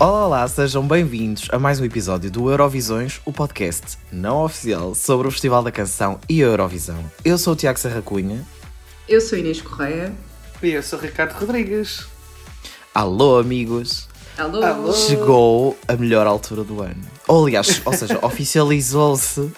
Olá, olá, sejam bem-vindos a mais um episódio do Eurovisões, o podcast não oficial sobre o Festival da Canção e a Eurovisão. Eu sou o Tiago Serra Cunha. Eu sou Inês Correia. E eu sou o Ricardo Rodrigues. Alô, amigos. Alô. Alô. Chegou a melhor altura do ano. Ou, aliás, ou seja, oficializou-se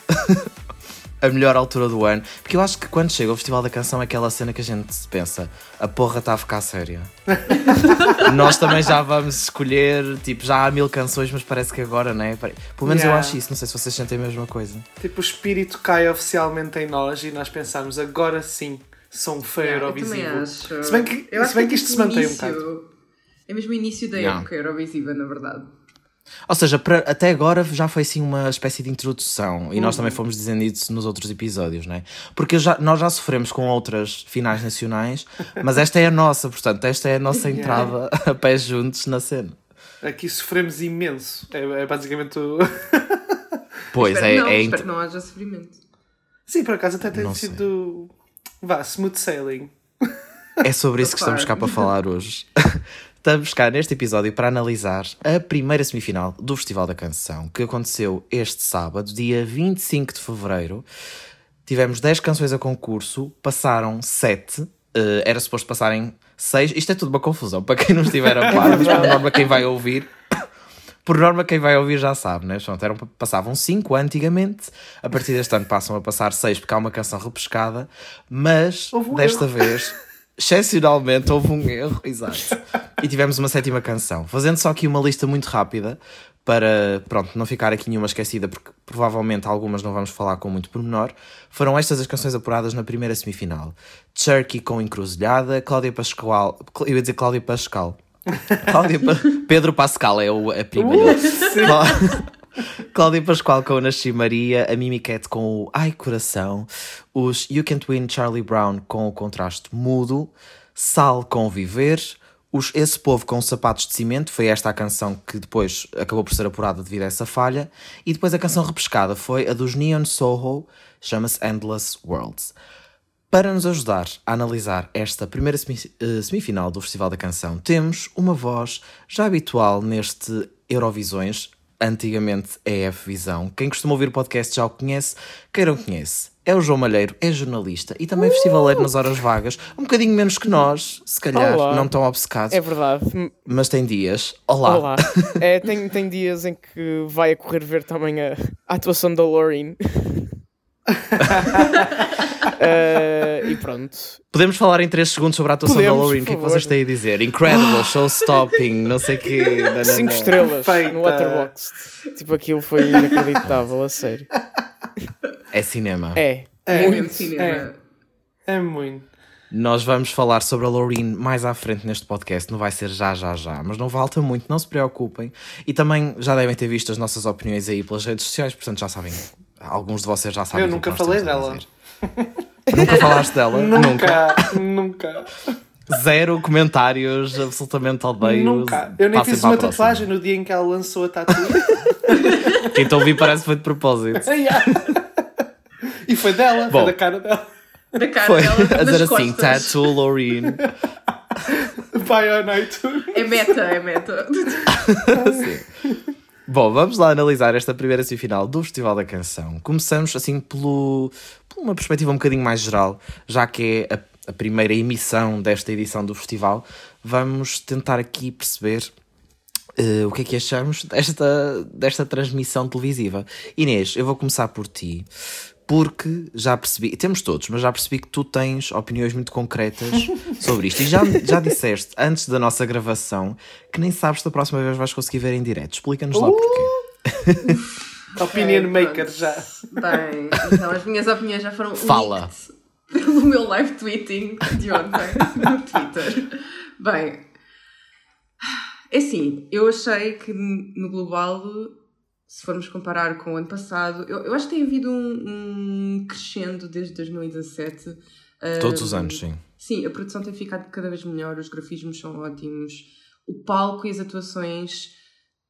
a melhor altura do ano. Porque eu acho que quando chega o Festival da Canção é aquela cena que a gente pensa, a porra está a ficar séria. Nós também já vamos escolher, tipo, já há mil canções, mas parece que agora, né? Pelo menos eu Yeah. acho isso, não sei se vocês sentem a mesma coisa. Tipo, o espírito cai oficialmente em nós e nós pensamos, agora sim, sou um fã Yeah, eu Eurovisivo. Se bem que, Eu se bem é que isto se mantém um início- bocado. É mesmo o início da Yeah. época Eurovisiva, na verdade. Ou seja, para- até agora já foi assim uma espécie de introdução e Uhum. nós também fomos dizendo isso nos outros episódios, não é? Porque já- nós já sofremos com outras finais nacionais, mas esta é a nossa, portanto, esta é a nossa entrada a pés juntos na cena. Aqui sofremos imenso. É, é basicamente o. Pois espero é, não, é espero int- não haja sofrimento. sim, por acaso até tem Não sei. sido. Vá, smooth sailing. é sobre isso que estamos cá para falar hoje. Estamos cá neste episódio para analisar a primeira semifinal do Festival da Canção, que aconteceu este sábado, dia 25 de fevereiro. Tivemos 10 canções a concurso, passaram 7, eh, era suposto passarem 6. Isto é tudo uma confusão para quem não estiver a par, mas por norma quem vai ouvir. Por norma, quem vai ouvir já sabe, né? Pronto, eram, passavam 5 antigamente, a partir deste ano passam a passar 6 porque há uma canção repescada, mas um desta erro. vez, excepcionalmente, houve um erro, exato. E tivemos uma sétima canção. Fazendo só aqui uma lista muito rápida para, pronto, não ficar aqui nenhuma esquecida, porque provavelmente algumas não vamos falar com muito pormenor. Foram estas as canções apuradas na primeira semifinal: Cherky com Encruzilhada, Cláudia Pascoal, eu ia dizer Cláudia Pascal. Cláudia Pa- Pedro Pascal é o, a prima dele. Clá- Cláudia Pascoal com o Nasci Maria, a Mimi Cat com o Ai Coração, os You Can't Win Charlie Brown com o contraste mudo, Sal com Viver, os Esse Povo com Sapatos de Cimento, foi esta a canção que depois acabou por ser apurada devido a essa falha, e depois a canção repescada foi a dos Neon Soho, chama-se Endless Worlds. Para nos ajudar a analisar esta primeira eh, semifinal do Festival da Canção, temos uma voz já habitual neste Eurovisões, antigamente EF Visão. Quem costuma ouvir o podcast já o conhece, quem não conhece. É o João Malheiro, é jornalista e também festivaleiro nas horas vagas, um bocadinho menos que nós, se calhar, Olá. não tão obcecados, É verdade. Mas tem dias. Olá. Olá. É, tem, tem dias em que vai a correr ver também a, a atuação da Loreen. Eh, e pronto. Podemos falar em 3 segundos sobre a atuação Podemos, da Loreen, o que é que vocês têm a dizer? Incredible, show-stopping, não sei o quê. nananã. 5 estrelas Perfeita. no Letterboxd. Tipo, aquilo foi inacreditável, a sério. É cinema. É. É, É muito. mesmo cinema. É muito. Nós vamos falar sobre a Loreen mais à frente neste podcast, não vai ser já, já, já, mas não falta muito, não se preocupem. E também já devem ter visto as nossas opiniões aí pelas redes sociais, portanto já sabem, alguns de vocês já sabem. Eu que nunca falei dela. Nunca falaste dela? Nunca, nunca. Zero comentários, absolutamente odeio. Nunca. Eu nem Passem fiz uma próxima. tatuagem no dia em que ela lançou a tatu. Quem te ouvi parece que foi de propósito. Yeah. E foi dela, Bom. foi da cara dela. Da cara Foi dela a nas dizer assim, tattoo Loreen. On iTunes. É meta, é meta. Bom, vamos lá analisar esta primeira semifinal do Festival da Canção. Começamos assim pelo, por uma perspectiva um bocadinho mais geral, já que é a, a primeira emissão desta edição do festival. Vamos tentar aqui perceber eh, o que é que achamos desta, desta transmissão televisiva. Inês, eu vou começar por ti. Porque já percebi, temos todos, mas já percebi que tu tens opiniões muito concretas sobre isto. E já, já disseste antes da nossa gravação que nem sabes se da próxima vez vais conseguir ver em direto. Explica-nos lá porquê. Opinion É, maker pronto. já. Bem, então as minhas opiniões já foram Fala. pelo meu live tweeting de ontem no Twitter. Bem, é assim, eu achei que no global, se formos comparar com o ano passado, eu, eu acho que tem havido um, um crescendo desde 2017. Todos os anos, sim. Sim, a produção tem ficado cada vez melhor, os grafismos são ótimos, o palco e as atuações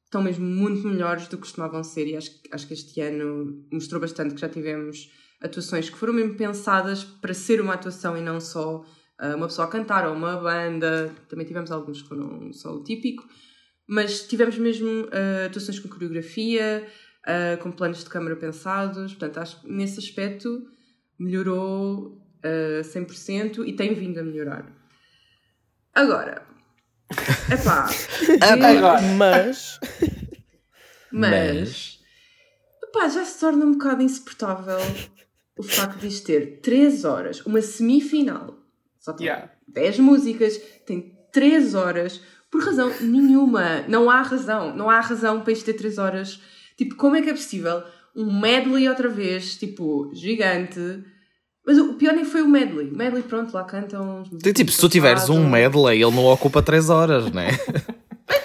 estão mesmo muito melhores do que costumavam ser e acho, acho que este ano mostrou bastante que já tivemos atuações que foram mesmo pensadas para ser uma atuação e não só ah, uma pessoa a cantar ou uma banda. Também tivemos alguns que foram só o típico, Mas tivemos mesmo uh, atuações com coreografia, uh, com planos de câmara pensados, portanto, acho que nesse aspecto melhorou uh, 100% e tem vindo a melhorar. Agora, epá, Agora. Mas. mas, epá, já se torna um bocado insuportável o facto de isto ter 3 horas, uma semifinal, só tem Yeah. 10 músicas, tem 3 horas, por razão nenhuma. Não há razão. Não há razão para isto ter 3 horas. Tipo, como é que é possível? Um medley outra vez, tipo, gigante. Mas o pior nem foi o medley. O medley, pronto, lá cantam. Tem, Tipo, se tu tiveres um medley, ele não ocupa 3 horas, né?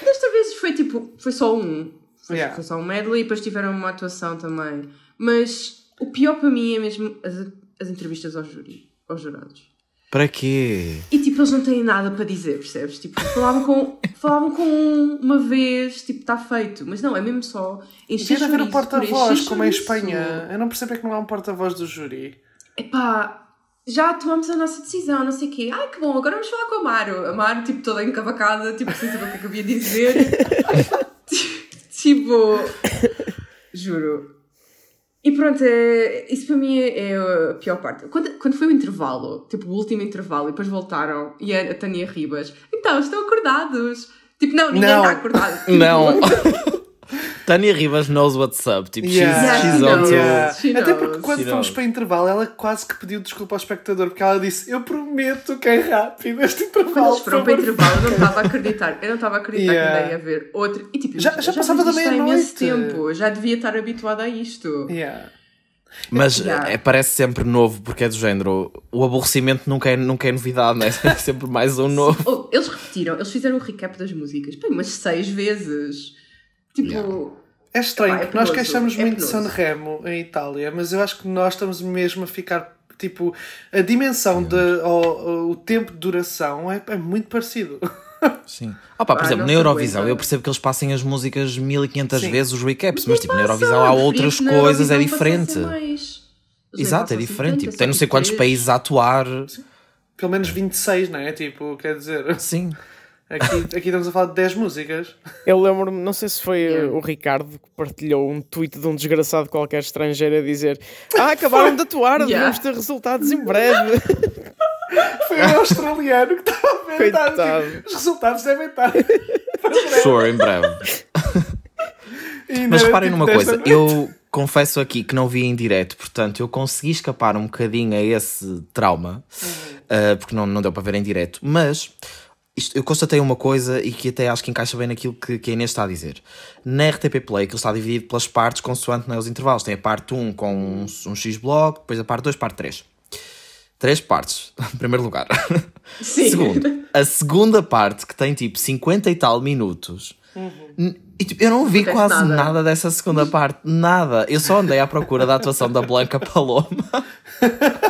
Desta vez foi tipo, foi só um. Foi, Yeah. foi só um medley e depois tiveram uma atuação também. Mas o pior para mim é mesmo as, as entrevistas ao júri, aos jurados. Para quê? E tipo, eles não têm nada para dizer, percebes? Tipo, falavam com, falavam com um uma vez, tipo, está feito. Mas não, é mesmo só encher Devia haver um porta-voz, como em chouriço. Espanha. Eu não percebo é que não há um porta-voz do júri. Epá, já tomamos a nossa decisão, não sei o quê. Ai, que bom, agora vamos falar com a Amaro. A Amaro, tipo, toda encavacada, tipo, sem saber o que é que havia de dizer. tipo, juro. E pronto, é, isso para mim é, é a pior parte. Quando, quando foi o intervalo, tipo, o último intervalo, e depois voltaram, e a, a Tânia Ribas, então, estão acordados. Tipo, não, ninguém Não. está acordado. Tipo, Não. Tânia Rivas knows what's up. Tipo, Yeah. she's, she's Yeah, to... She Até porque quando She fomos knows. para intervalo, ela quase que pediu desculpa ao espectador, porque ela disse: Eu prometo que é rápido este Quando intervalo. eles foram para o favor." intervalo, eu não estava a acreditar. Eu não estava a acreditar Yeah. que ainda ia haver outro. E tipo, Já- imagina, já passava da meia-noite. tempo. Já devia estar habituada a isto. Yeah. Mas Yeah. é, parece sempre novo, porque é do género. O aborrecimento nunca é, nunca é novidade, né? É sempre mais um novo. Oh, eles repetiram, eles fizeram o recap das músicas, bem, umas seis vezes. Tipo, Yeah. É estranho, é porque nós queixamos é muito de penoso. Sanremo em Itália, mas eu acho que nós estamos mesmo a ficar. Tipo, a dimensão, de, o, o tempo de duração é, é muito parecido. Sim. Ah, pá, por Ah, exemplo, na Eurovisão aguenta. eu percebo que eles passem as músicas 1500 Sim. vezes os recaps, mas tipo, na Eurovisão há outras coisas, é diferente. Exato, é diferente. 50, Tipo, tem não sei quantos países a atuar. Pelo menos 26, não é? Tipo, quer dizer, Sim. aqui, aqui estamos a falar de 10 músicas. Eu lembro-me, não sei se foi Yeah. o Ricardo que partilhou um tweet de um desgraçado qualquer estrangeiro a dizer Ah, acabaram de atuar, Yeah. devemos ter resultados em breve. Foi o australiano que estava a ver. estava Coitado. tipo, Os resultados devem estar. Sure, em breve. Mas reparem tipo, numa coisa, noite. eu confesso aqui que não vi em direto, portanto eu consegui escapar um bocadinho a esse trauma, uh, porque não, não deu para ver em direto, mas isto, eu constatei uma coisa e que até acho que encaixa bem naquilo que, que a Inês está a dizer. Na RTP Play, que está dividido pelas partes consoante né, os intervalos. Tem a parte 1 com um, um X bloco, depois a parte 2, parte 3. Três partes, em primeiro lugar. Sim. Segundo, a segunda parte, que tem tipo 50 e tal minutos, n- e, tipo, eu não vi acontece quase nada. nada. dessa segunda parte, nada. Eu só andei à procura da atuação da Blanca Paloma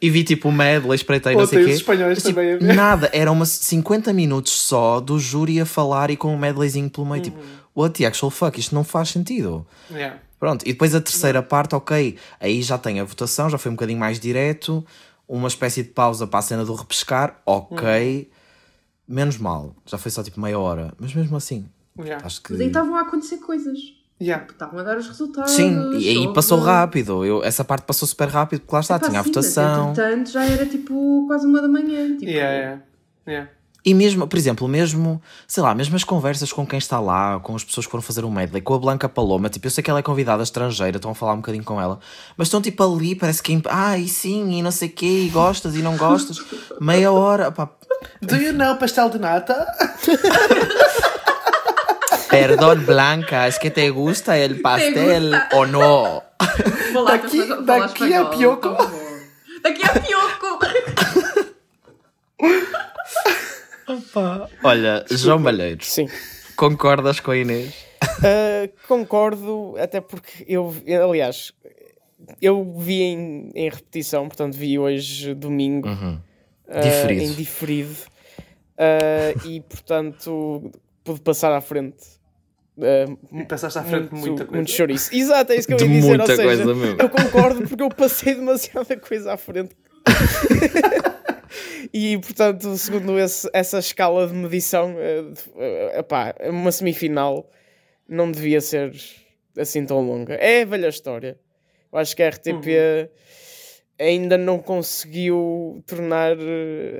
e vi tipo o medley, espreitei, não sei o quê. os espanhóis Mas, tipo, também a ver. nada, era umas 50 minutos só do júri a falar e com um medleyzinho pelo meio, tipo, what the actual fuck, isto não faz sentido. Yeah. Pronto, e depois a terceira parte, ok, aí já tem a votação, já foi um bocadinho mais direto, uma espécie de pausa para a cena do repescar, ok, menos mal, já foi só tipo meia hora, mas mesmo assim, Yeah. acho que. Mas aí estavam a acontecer coisas. Yeah. Estavam a dar os resultados. Sim, e aí passou rápido, eu, essa parte passou super rápido, porque lá está, Epá, tinha a sim, mas votação. Entretanto, já era tipo quase uma da manhã. Tipo, Yeah, yeah. Yeah. E mesmo, por exemplo, mesmo, sei lá, mesmo as conversas com quem está lá, com as pessoas que foram fazer um medley, com a Blanca Paloma, tipo, eu sei que ela é convidada estrangeira, estão a falar um bocadinho com ela, mas estão tipo ali, parece que, ah, e sim, e não sei o quê, e gostas e não gostas, meia hora, pá, Do you know pastel de nata? perdón Blanca, es que te gusta el pastel o no. Vou lá Daqui- daqui a Pioco. Daqui a Pioco! Olha, João Malheiros, Sim. concordas com a Inês? Uh, concordo, até porque eu, aliás, eu vi em, em repetição, portanto vi hoje domingo uh, Diferido. em diferido uh, e portanto pude passar à frente. Uh, E passaste à frente de muito, muita coisa. muito chouriço. Exato, é isso que eu De ia dizer. muita ou seja, coisa mesmo. Eu concordo porque eu passei demasiada coisa à frente. e portanto, segundo esse, essa escala de medição, uh, epá, uma semifinal não devia ser assim tão longa. É a velha história. Eu acho que a RTP uhum. ainda não conseguiu tornar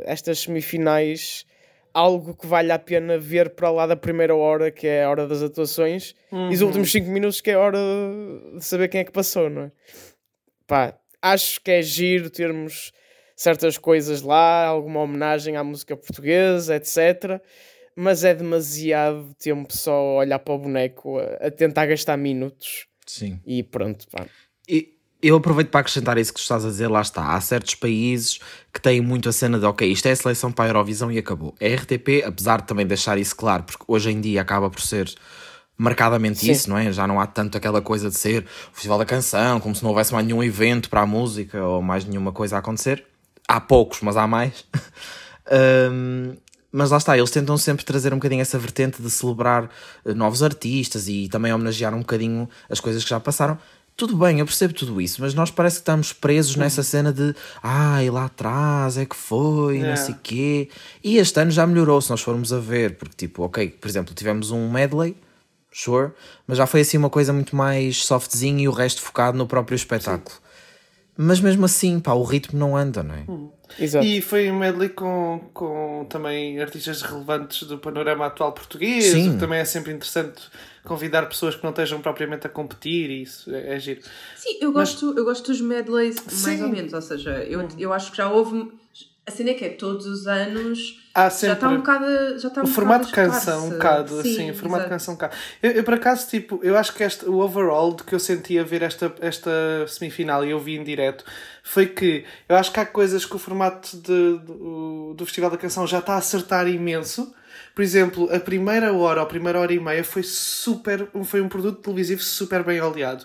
estas semifinais algo que vale a pena ver para lá da primeira hora, que é a hora das atuações, uhum. e os últimos 5 minutos, que é a hora de saber quem é que passou, não é? Pá, acho que é giro termos certas coisas lá, alguma homenagem à música portuguesa, etc. Mas é demasiado tempo só olhar para o boneco a, a tentar gastar minutos. Sim. E pronto, pá. E, eu aproveito para acrescentar isso que tu estás a dizer, lá está. Há certos países que têm muito a cena de ok, isto é a seleção para a Eurovisão e acabou. A RTP, apesar de também deixar isso claro, porque hoje em dia acaba por ser marcadamente Sim. isso, não é? Já não há tanto aquela coisa de ser o Festival da Canção, como se não houvesse mais nenhum evento para a música ou mais nenhuma coisa a acontecer. Há poucos, mas há mais. um, mas lá está, eles tentam sempre trazer um bocadinho essa vertente de celebrar eh, novos artistas e também homenagear um bocadinho as coisas que já passaram tudo bem, eu percebo tudo isso, mas nós parece que estamos presos nessa cena de ai, lá atrás é que foi, yeah. não sei o quê. E este ano já melhorou, se nós formos a ver, porque tipo, ok, por exemplo, tivemos um medley, sure, mas já foi assim uma coisa muito mais softzinha e o resto focado no próprio espetáculo. Sim. Mas mesmo assim, pá, o ritmo não anda, não é? Hum. Exato. E foi um medley com, com também artistas relevantes do panorama atual português, Sim. que também é sempre interessante convidar pessoas que não estejam propriamente a competir e isso é, é giro. Sim, eu gosto, Mas... eu gosto dos medleys mais Sim. ou menos, ou seja, eu, eu acho que já houve. A cena é que é todos os anos já está um bocado. Já está um o formato de canção, um bocado, Sim, assim, o formato de canção um bocado. Eu, eu, por acaso, tipo, eu acho que este, o overall de que eu senti a ver esta, esta semifinal e eu vi em direto foi que eu acho que há coisas que o formato de, do, do Festival da Canção já está a acertar imenso por exemplo, a primeira hora ou a primeira hora e meia foi super. Foi um produto televisivo super bem oleado.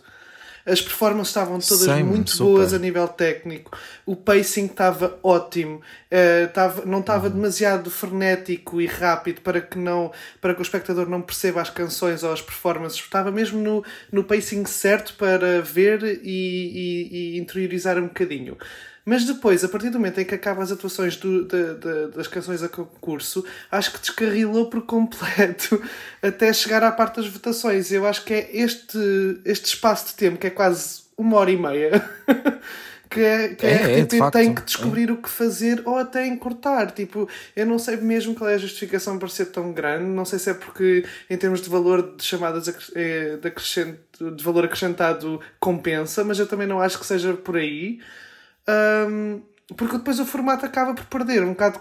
As performances estavam todas Sim, muito super. boas a nível técnico. O pacing estava ótimo. Uh, tava, não estava uhum. demasiado frenético e rápido para que, não, para que o espectador não perceba as canções ou as performances. Estava mesmo no, no pacing certo para ver e, e, e interiorizar um bocadinho. Mas depois, a partir do momento em que acabam as atuações do, de, de, das canções a concurso, acho que descarrilou por completo até chegar à parte das votações. Eu acho que é este, este espaço de tempo, que é quase uma hora e meia, que, é, que é, a RTP é, de tem que descobrir é. o que fazer ou até encurtar. Tipo, eu não sei mesmo qual é a justificação para ser tão grande. Não sei se é porque, em termos de valor de chamadas eh, de, de valor acrescentado, compensa, mas eu também não acho que seja por aí. Um, porque depois o formato acaba por perder um bocado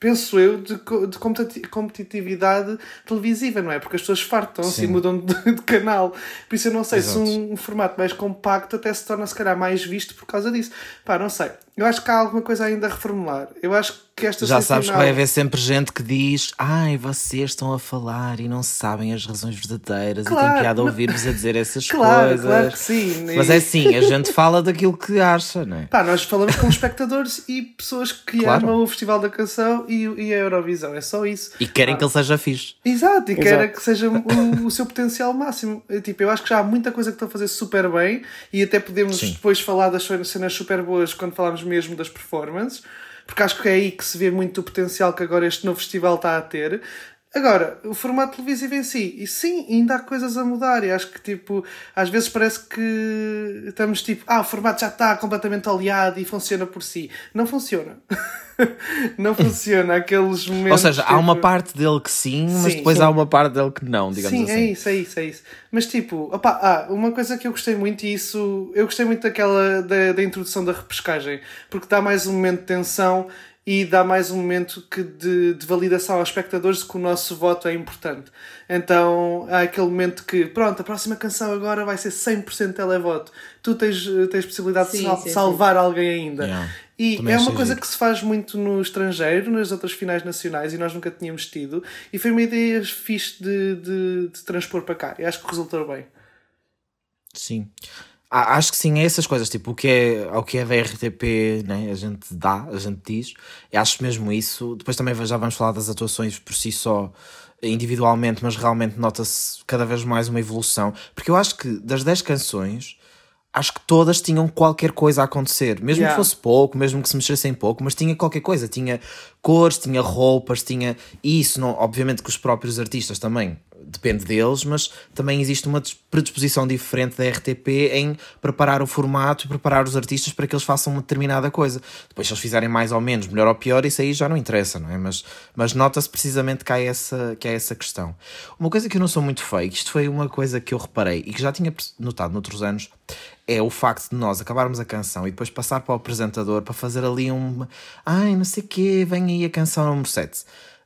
penso eu, de, de competitividade televisiva, não é? Porque as pessoas fartam-se e mudam de, de, canal. Por isso eu não sei Exato. se um, um, formato mais compacto até se torna se calhar mais visto por causa disso. Pá, não sei. Eu acho que há alguma coisa ainda a reformular. Eu acho que esta Já sabes que vai haver sempre gente que diz ai, vocês estão a falar e não sabem as razões verdadeiras claro, e tem piada ouvir-vos a dizer essas claro, coisas. Claro que sim. Mas é assim, a gente fala daquilo que acha, não é? Pá, nós falamos com espectadores e pessoas que claro. amam o Festival da Canção e, e a Eurovisão. É só isso. E querem ah. que ele seja fixe. Exato, e Exato. querem que seja o, o, seu potencial máximo. Tipo, eu acho que já há muita coisa que estão a fazer super bem e até podemos Sim. depois falar das cenas super boas quando falamos mesmo das performances porque acho que é aí que se vê muito o potencial que agora este novo festival está a ter. Agora, o formato televisivo em si, e sim, ainda há coisas a mudar. E acho que, tipo, às vezes parece que estamos tipo, ah, o formato já está completamente aliado e funciona por si. Não funciona. não funciona aqueles momentos. Ou seja, tipo... há uma tipo, parte dele que sim, mas sim, depois sim. há uma parte dele que não, digamos sim, assim. Sim, é isso, é isso, é isso. Mas tipo, opa, ah, uma coisa que eu gostei muito, e isso eu gostei muito daquela da, da introdução da repescagem, porque dá mais um momento de tensão e dá mais um momento que de, de validação aos espectadores de que o nosso voto é importante. Então há aquele momento que, pronto, a próxima canção agora vai ser 100% televoto. Tu tens, tens possibilidade sim, de sal, sim, salvar sim. alguém ainda. Yeah. E Também é uma coisa que se faz muito no estrangeiro, nas outras finais nacionais, e nós nunca tínhamos tido. E foi uma ideia fixe de, de, de transpor para cá. E acho que resultou bem. Sim acho que sim, é essas coisas, tipo, o que é, o que é da RTP, né? a gente dá, a gente diz, e acho mesmo isso. Depois também já vamos falar das atuações por si só, individualmente, mas realmente nota-se cada vez mais uma evolução, porque eu acho que das 10 canções, acho que todas tinham qualquer coisa a acontecer, mesmo yeah. que fosse pouco, mesmo que se mexessem pouco, mas tinha qualquer coisa, tinha cores, tinha roupas, tinha isso, não, obviamente que os próprios artistas também depende deles, mas também existe uma predisposição diferente da RTP em preparar o formato e preparar os artistas para que eles façam uma determinada coisa. Depois, se eles fizerem mais ou menos, melhor ou pior, isso aí já não interessa, não é? Mas, mas nota-se precisamente que há, essa, que há essa questão. Uma coisa que eu não sou muito fake, isto foi uma coisa que eu reparei e que já tinha notado noutros anos, é o facto de nós acabarmos a canção e depois passar para o apresentador para fazer ali um. Ai, não sei o quê, vem aí a canção número 7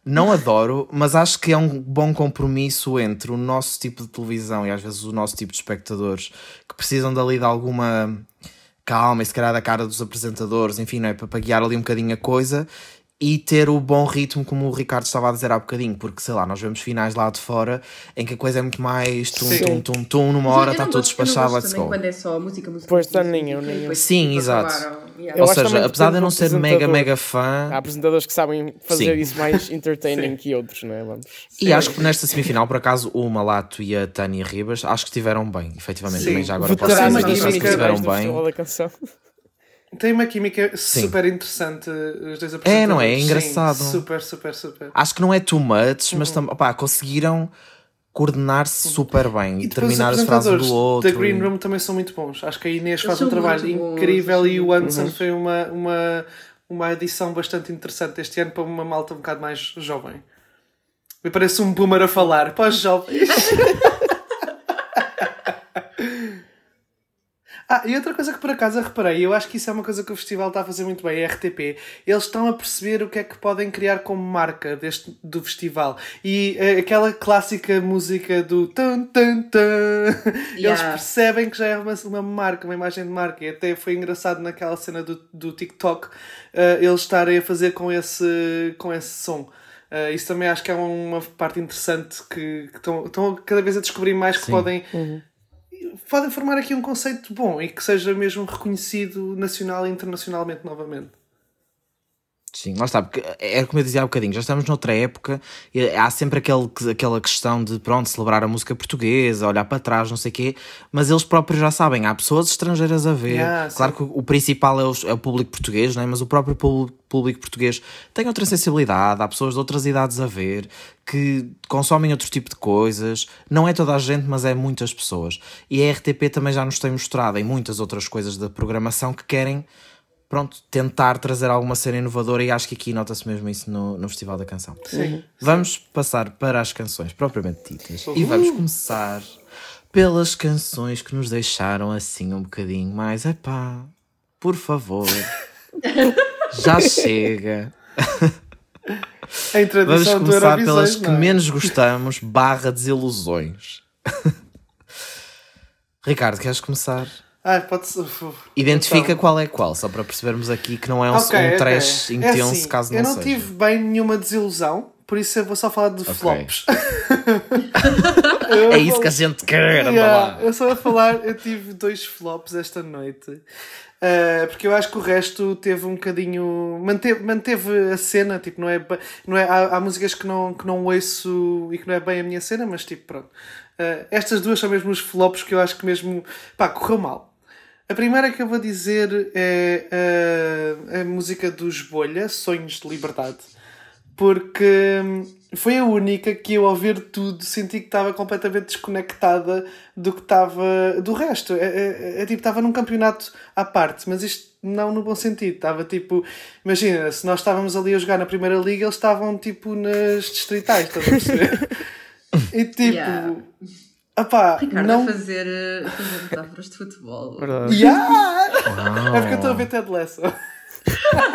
não adoro, mas acho que é um bom compromisso entre o nosso tipo de televisão e às vezes o nosso tipo de espectadores que precisam dali de alguma calma e se calhar da cara dos apresentadores, enfim, não é? para, guiar ali um bocadinho a coisa e ter o bom ritmo, como o Ricardo estava a dizer há bocadinho, porque sei lá, nós vemos finais lá de fora em que a coisa é muito mais tum, Sim. tum, tum, tum, numa hora está tudo despachado, let's go. quando é só música, música. Pois está nenhum, nenhum. Sim, exato. Yeah. Ou seja, apesar de eu não ser mega, mega fã. Há apresentadores que sabem fazer Sim. isso mais entertaining que outros, não é? Vamos. E acho que nesta semifinal, por acaso, o Malato e a Tânia Ribas, acho que estiveram bem, efetivamente. Sim. Também já agora posso dizer que acho que estiveram bem. Tem uma química Sim. super interessante, os dois É, não é? É engraçado. Sim, super, super, super. Acho que não é too much, mas uhum. opá, conseguiram coordenar-se super bem e terminar as frases do outro. da Green Room também são muito bons. Acho que a Inês faz um trabalho incrível e o Anderson uhum. foi uma, uma, uma edição bastante interessante este ano para uma malta um bocado mais jovem. Me parece um boomer a falar para os jovens. Ah, e outra coisa que por acaso eu reparei, eu acho que isso é uma coisa que o festival está a fazer muito bem, a RTP. Eles estão a perceber o que é que podem criar como marca deste, do festival. E uh, aquela clássica música do tan tan tan, eles percebem que já é uma, uma marca, uma imagem de marca. E até foi engraçado naquela cena do, do TikTok uh, eles estarem a fazer com esse, com esse som. Uh, isso também acho que é uma parte interessante que, estão cada vez a descobrir mais que Sim. podem uhum podem formar aqui um conceito bom e que seja mesmo reconhecido nacional e internacionalmente novamente. Sim, lá está, porque era como eu dizia há bocadinho, já estamos noutra época, há sempre aquele, aquela questão de, pronto, celebrar a música portuguesa, olhar para trás, não sei o quê, mas eles próprios já sabem, há pessoas estrangeiras a ver, yeah, claro sim. que o, principal é o, é o, público português, não é? mas o próprio público português tem outra sensibilidade, há pessoas de outras idades a ver, que consomem outro tipo de coisas, não é toda a gente, mas é muitas pessoas, e a RTP também já nos tem mostrado em muitas outras coisas da programação que querem pronto, tentar trazer alguma cena inovadora e acho que aqui nota-se mesmo isso no, no Festival da Canção. Sim. Vamos passar para as canções propriamente ditas uhum. e vamos começar pelas canções que nos deixaram assim um bocadinho mais, epá, por favor, já chega. Vamos começar pelas que é? menos gostamos, barra desilusões. Ricardo, queres começar? Ah, pode ser. Identifica então. qual é qual, só para percebermos aqui que não é um, okay, um trash okay. Intenso, é assim, caso não seja. Eu não seja. tive bem nenhuma desilusão, por isso eu vou só falar de okay. flops. é isso que a gente quer, yeah, Eu só vou falar, eu tive dois flops esta noite. Uh, porque eu acho que o resto teve um bocadinho. Manteve, manteve a cena, tipo, não é. Não é há, há músicas que não, que não ouço e que não é bem a minha cena, mas tipo, pronto. Uh, estas duas são mesmo os flops que eu acho que mesmo. pá, correu mal. A primeira que eu vou dizer é a, a música dos Bolha, Sonhos de Liberdade, porque foi a única que eu, ao ver tudo, senti que estava completamente desconectada do que estava do resto. É, é, é tipo, estava num campeonato à parte, mas isto não no bom sentido. Estava tipo, imagina, se nós estávamos ali a jogar na Primeira Liga, eles estavam tipo nas distritais, estás a perceber? e tipo. Yeah Apá, Ricardo não... a fazer, a fazer metáforas de futebol. Verdade. Yeah! É porque eu estou a ver Ted Lasso.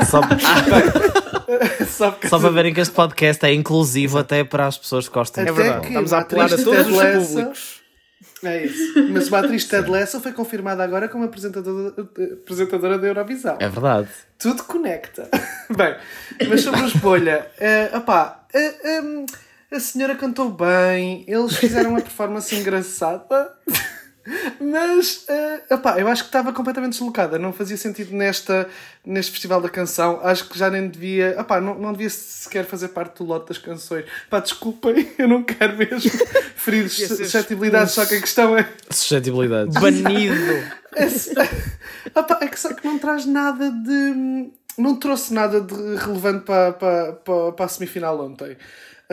Só, Só, Só para verem que este podcast é inclusivo até para as pessoas que gostam. É verdade. Estamos a apelar a todos os Lasso, públicos. É isso. Mas uma atriz Ted Lasso foi confirmada agora como apresentadora, apresentadora da Eurovisão. É verdade. Tudo conecta. Bem, mas sobre a escolha, uh, opá, uh, um, a senhora cantou bem, eles fizeram uma performance engraçada. Mas, uh, opá, eu acho que estava completamente deslocada. Não fazia sentido nesta, neste Festival da Canção. Acho que já nem devia. Opá, não, não devia sequer fazer parte do lote das canções. Pá, desculpem, eu não quero mesmo ferir suscetibilidades, só que a questão é. Suscetibilidades. Banido. é, opá, é que só que não traz nada de. Não trouxe nada de relevante para, para, para, para a semifinal ontem.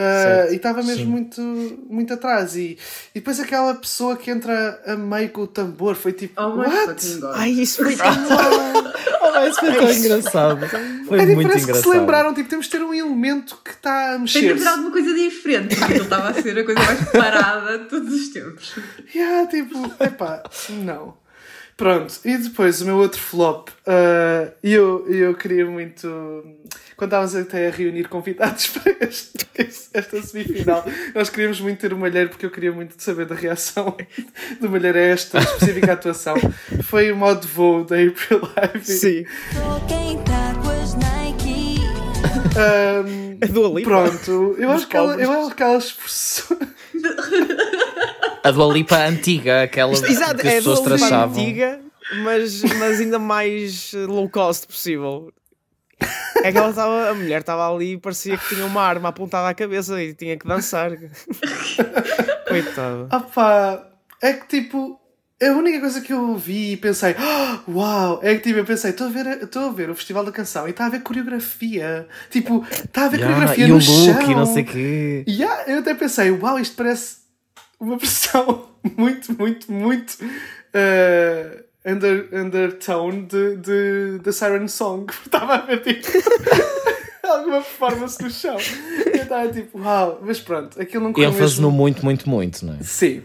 Uh, e estava mesmo muito, muito atrás. E, e depois aquela pessoa que entra a meio com o tambor foi tipo. Oh What? Ai, isso foi tão oh, Isso foi tão engraçado. Foi é, muito parece engraçado. que se lembraram, tipo, temos de ter um elemento que está a mexer. Tem de haver alguma coisa diferente, porque ele estava a ser a coisa mais parada de todos os tempos. Yeah, tipo, epá, não. Pronto, e depois o meu outro flop, uh, eu, eu queria muito. Quando estávamos até a reunir convidados para este, esta semifinal, nós queríamos muito ter o Malheiro, porque eu queria muito saber da reação do Malheiro a esta específica atuação. Foi o modo voo da April Live. Sim. Um, a Dua Lipa. Pronto, eu acho, que ela, eu acho que ela esforçou. A Dua Lipa antiga, aquela Exato, que as é a pessoas trachavam. antiga, mas, mas ainda mais low cost possível. É que ela estava, a mulher estava ali e parecia que tinha uma arma apontada à cabeça e tinha que dançar. Coitada. Ah pá, é que tipo, a única coisa que eu ouvi e pensei, "Ah, uau, é que tipo, eu pensei, estou a ver, estou a ver o Festival da Canção e está a ver coreografia. Tipo, está a ver Yeah, coreografia e no o look chão. e não sei o quê. Yeah, eu até pensei, uau, isto parece uma versão muito, muito, muito uh, under, undertone de, de, de Siren Song. Estava a ver tipo alguma performance no chão. Eu estava tipo, uau, mas pronto, aquilo não correu ênfase mesmo... no muito, muito, muito, não é? Sim.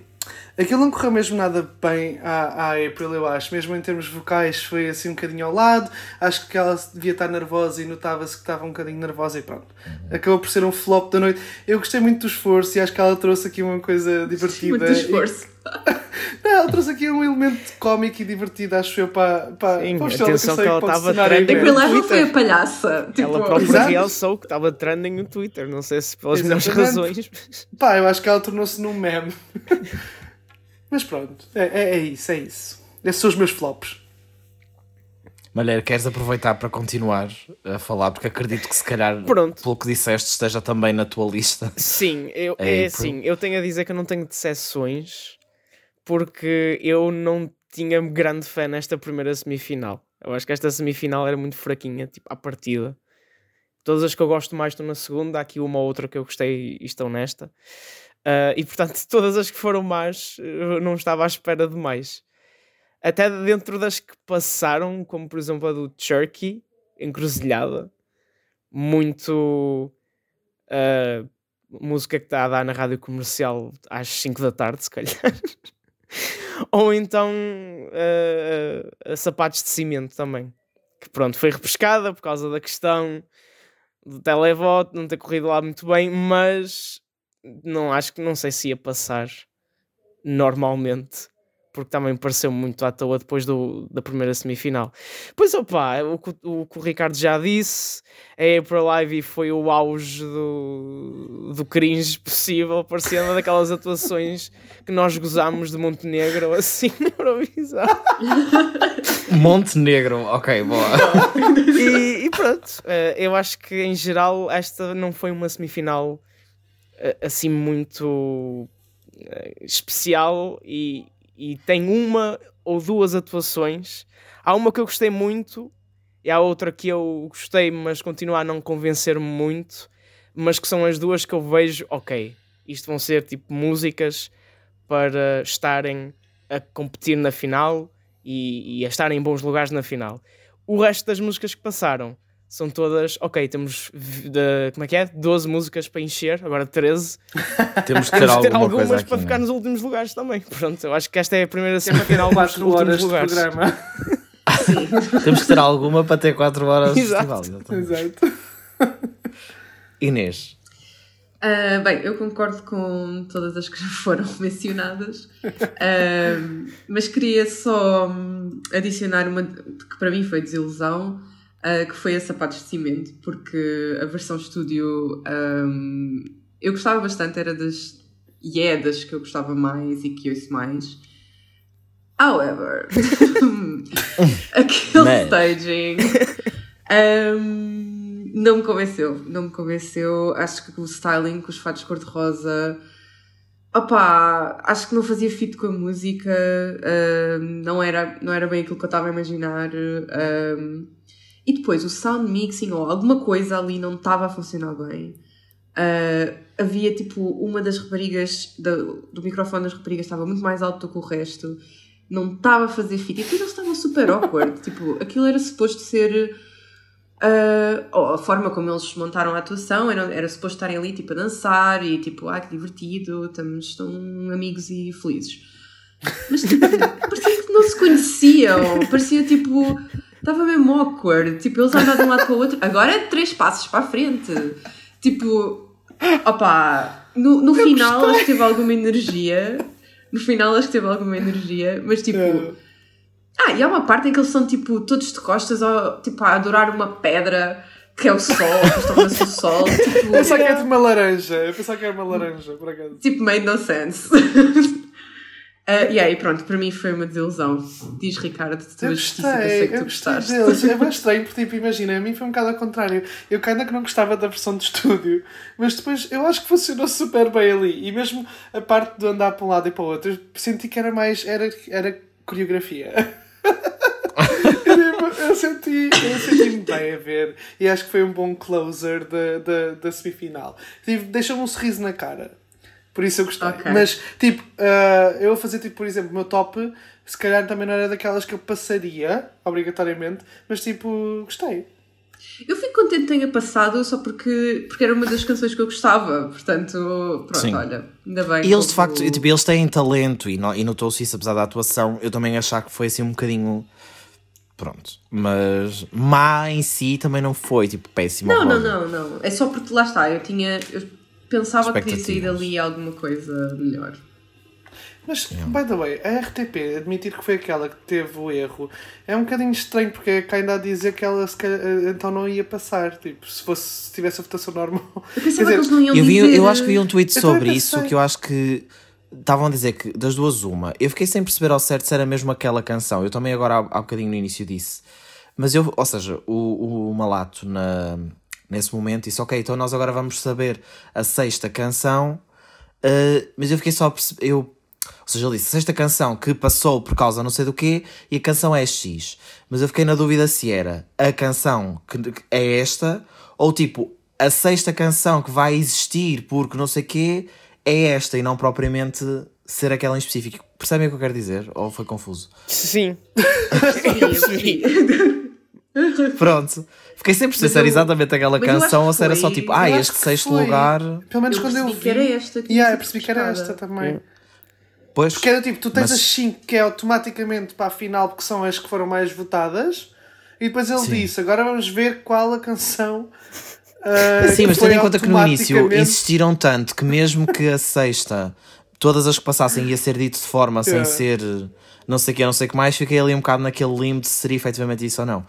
Aquilo não correu mesmo nada bem à, à April, eu acho. Mesmo em termos vocais, foi assim um bocadinho ao lado. Acho que ela devia estar nervosa e notava-se que estava um bocadinho nervosa e pronto. Acabou por ser um flop da noite. Eu gostei muito do esforço e acho que ela trouxe aqui uma coisa divertida. Muito esforço. E, não, ela trouxe aqui um elemento cómico e divertido, acho eu, para, para, Sim, para atenção que e ela estava cenário trending. April não foi a palhaça. Tipo, Ela própria Exato. realçou que estava trending no Twitter. Não sei se pelas melhores razões. Pá, eu acho que ela tornou-se num meme. Mas pronto, é, é, é isso, é isso. Esses são os meus flops. Malheiro, queres aproveitar para continuar a falar? Porque acredito que se calhar, Pronto. pelo que disseste, esteja também na tua lista. Sim, eu, É é assim, eu tenho a dizer que eu não tenho decepções porque eu não tinha grande fé nesta primeira semifinal. Eu acho que esta semifinal era muito fraquinha, tipo, à partida. Todas as que eu gosto mais estão na segunda, há aqui uma ou outra que eu gostei e estão nesta. Ah, e portanto, todas as que foram más, não estava à espera de mais. Até dentro das que passaram, como por exemplo a do Turkey, encruzilhada, muito uh, música que está a dar na rádio comercial às 5 da tarde, se calhar. Ou então uh, uh, sapatos de cimento também. Que pronto, foi repescada por causa da questão do televoto, não ter corrido lá muito bem, mas não acho que não sei se ia passar normalmente. Porque também pareceu muito à toa depois do, da primeira semifinal. Pois opá, o, que o, que o Ricardo já disse, a April Live foi o auge do, do cringe possível, parecia uma daquelas atuações que nós gozámos de Montenegro assim na Eurovisão. Montenegro, ok, boa. E, e pronto, eh, eu acho que em geral esta não foi uma semifinal assim muito eh, especial e, e tem uma ou duas atuações. Há uma que eu gostei muito e há outra que eu gostei, mas continua a não convencer-me muito. Mas que são as duas que eu vejo, ok, isto vão ser tipo músicas para estarem a competir na final e, e a estarem em bons lugares na final. O resto das músicas que passaram são todas, ok, temos de, como é que é? 12 músicas para encher, agora 13. Temos que ter Temos de ter alguma algumas coisa aqui. para não é? ficar nos últimos lugares também. Pronto, eu acho que esta é a primeira semifinal dos 4 últimos horas de lugares. programa. Temos que ter alguma para ter 4 horas de festival. Exato. Inês, Ah, bem, eu concordo com todas as que já foram mencionadas, Ah, mas queria só hum, adicionar uma que para mim foi desilusão, ah, que foi a Sapatos de Cimento, porque a versão estúdio hum, eu gostava bastante, era das e é das que eu gostava mais e que ouço mais. However, aquele Mas... staging um, não me convenceu. Não me convenceu. Acho que o styling com os fatos cor-de-rosa. Opa, acho que não fazia fit com a música, não, era, não era bem aquilo que eu estava a imaginar. Um, e depois o sound mixing ou alguma coisa ali não estava a funcionar bem. Uh, havia tipo uma das raparigas, do, do microfone das raparigas estava muito mais alto do que o resto, não estava a fazer fit. E aquilo estava super awkward. tipo, aquilo era suposto ser Uh, a forma como eles montaram a atuação era, era suposto estarem ali tipo a dançar e tipo, ah que divertido, estamos tão amigos e felizes. Mas tipo, parecia que não se conheciam, parecia tipo, estava mesmo awkward, tipo, eles andavam de um lado para o outro, agora é três passos para a frente, tipo, opá, no, no final acho que teve alguma energia, no final acho que teve alguma energia, mas tipo. É ah, e há uma parte em que eles são tipo todos de costas ou, tipo, a adorar uma pedra que é o sol, que estão o sol. Tipo, eu pensava que era uma laranja, eu pensava que era uma laranja, por acaso. Tipo, made no sense. Uh, e aí, pronto, para mim foi uma desilusão. Diz Ricardo, tu eu gostei, eu sei que tu gostaste. Deles. É mais estranho, porque, tipo, imagina, a mim foi um bocado ao contrário. Eu ainda que não gostava da versão de estúdio, mas depois eu acho que funcionou super bem ali. E mesmo a parte de andar para um lado e para o outro, eu senti que era mais. era, era coreografia. eu senti, eu senti-me bem a ver e acho que foi um bom closer da, da, da semifinal. Tipo, deixa-me um sorriso na cara. Por isso eu gostei. Okay. Mas, tipo, uh, eu vou fazer, tipo, por exemplo, o meu top, se calhar também não era daquelas que eu passaria, obrigatoriamente, mas, tipo, gostei. Eu fico contente que tenha passado só porque, porque era uma das canções que eu gostava, portanto, pronto, Sim. olha, ainda bem. E eles de facto, tipo, eles têm talento e, e notou-se isso apesar da atuação, eu também achar que foi assim um bocadinho. Pronto, mas má em si também não foi, tipo, péssimo. Não, não, não, não. É só porque lá está, eu tinha. Eu pensava que podia sair dali alguma coisa melhor. Mas, yeah. by the way, a RTP admitir que foi aquela que teve o erro é um bocadinho estranho porque é que ainda a dizer que ela calhar, eh, então não ia passar. Tipo, se fosse se tivesse a votação normal. Eu pensava dizer, que eles não iam eu, vi, dizer... eu acho que vi um tweet sobre isso que eu acho que estavam a dizer que das duas uma. Eu fiquei sem perceber ao certo se era mesmo aquela canção. Eu também agora há, há bocadinho no início disse. Mas eu, ou seja, o, o Malato na, nesse momento disse, ok, então nós agora vamos saber a sexta canção. Uh, mas eu fiquei só eu ou seja, ele disse, esta canção que passou por causa não sei do quê e a canção é X. Mas eu fiquei na dúvida se era a canção que é esta ou tipo a sexta canção que vai existir porque não sei quê é esta e não propriamente ser aquela em específico. Percebem o que eu quero dizer? Ou foi confuso? Sim. Pronto. Fiquei sempre sem ser exatamente aquela canção ou se era só tipo, ah, este sexto foi. lugar. Pelo menos eu quando eu vi. que era esta. Que yeah, eu percebi que era esta também. Pois, porque era tipo, tu tens mas... as 5 que é automaticamente para a final porque são as que foram mais votadas e depois ele Sim. disse, agora vamos ver qual a canção uh, Sim, mas tendo em conta que no início insistiram tanto que mesmo que a sexta todas as que passassem ia ser dito de forma sem ser não sei o que, não sei o que mais, fiquei ali um bocado naquele limbo de se seria efetivamente isso ou não.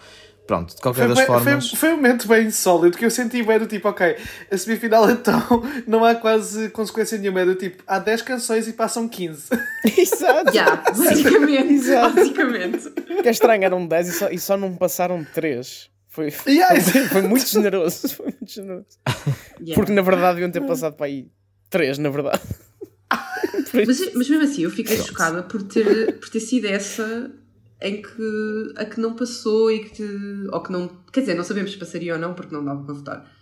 Pronto, de qualquer foi, das bem, formas. Foi, foi, um momento bem sólido que eu senti bem do tipo, ok, a semifinal então não há quase consequência nenhuma. É do tipo, há 10 canções e passam 15. Exato. yeah, basicamente. Exato. basicamente. Que é estranho, eram 10 e só, e só não passaram 3. Foi, yeah, foi, foi, muito generoso. Foi muito generoso. Yeah. Porque na verdade deviam ter passado para aí 3, na verdade. mas, mas mesmo assim, eu fiquei Pronto. chocada por ter, por ter sido essa em que a que não passou e que ou que não quer dizer não sabemos se passaria ou não porque não dava para votar.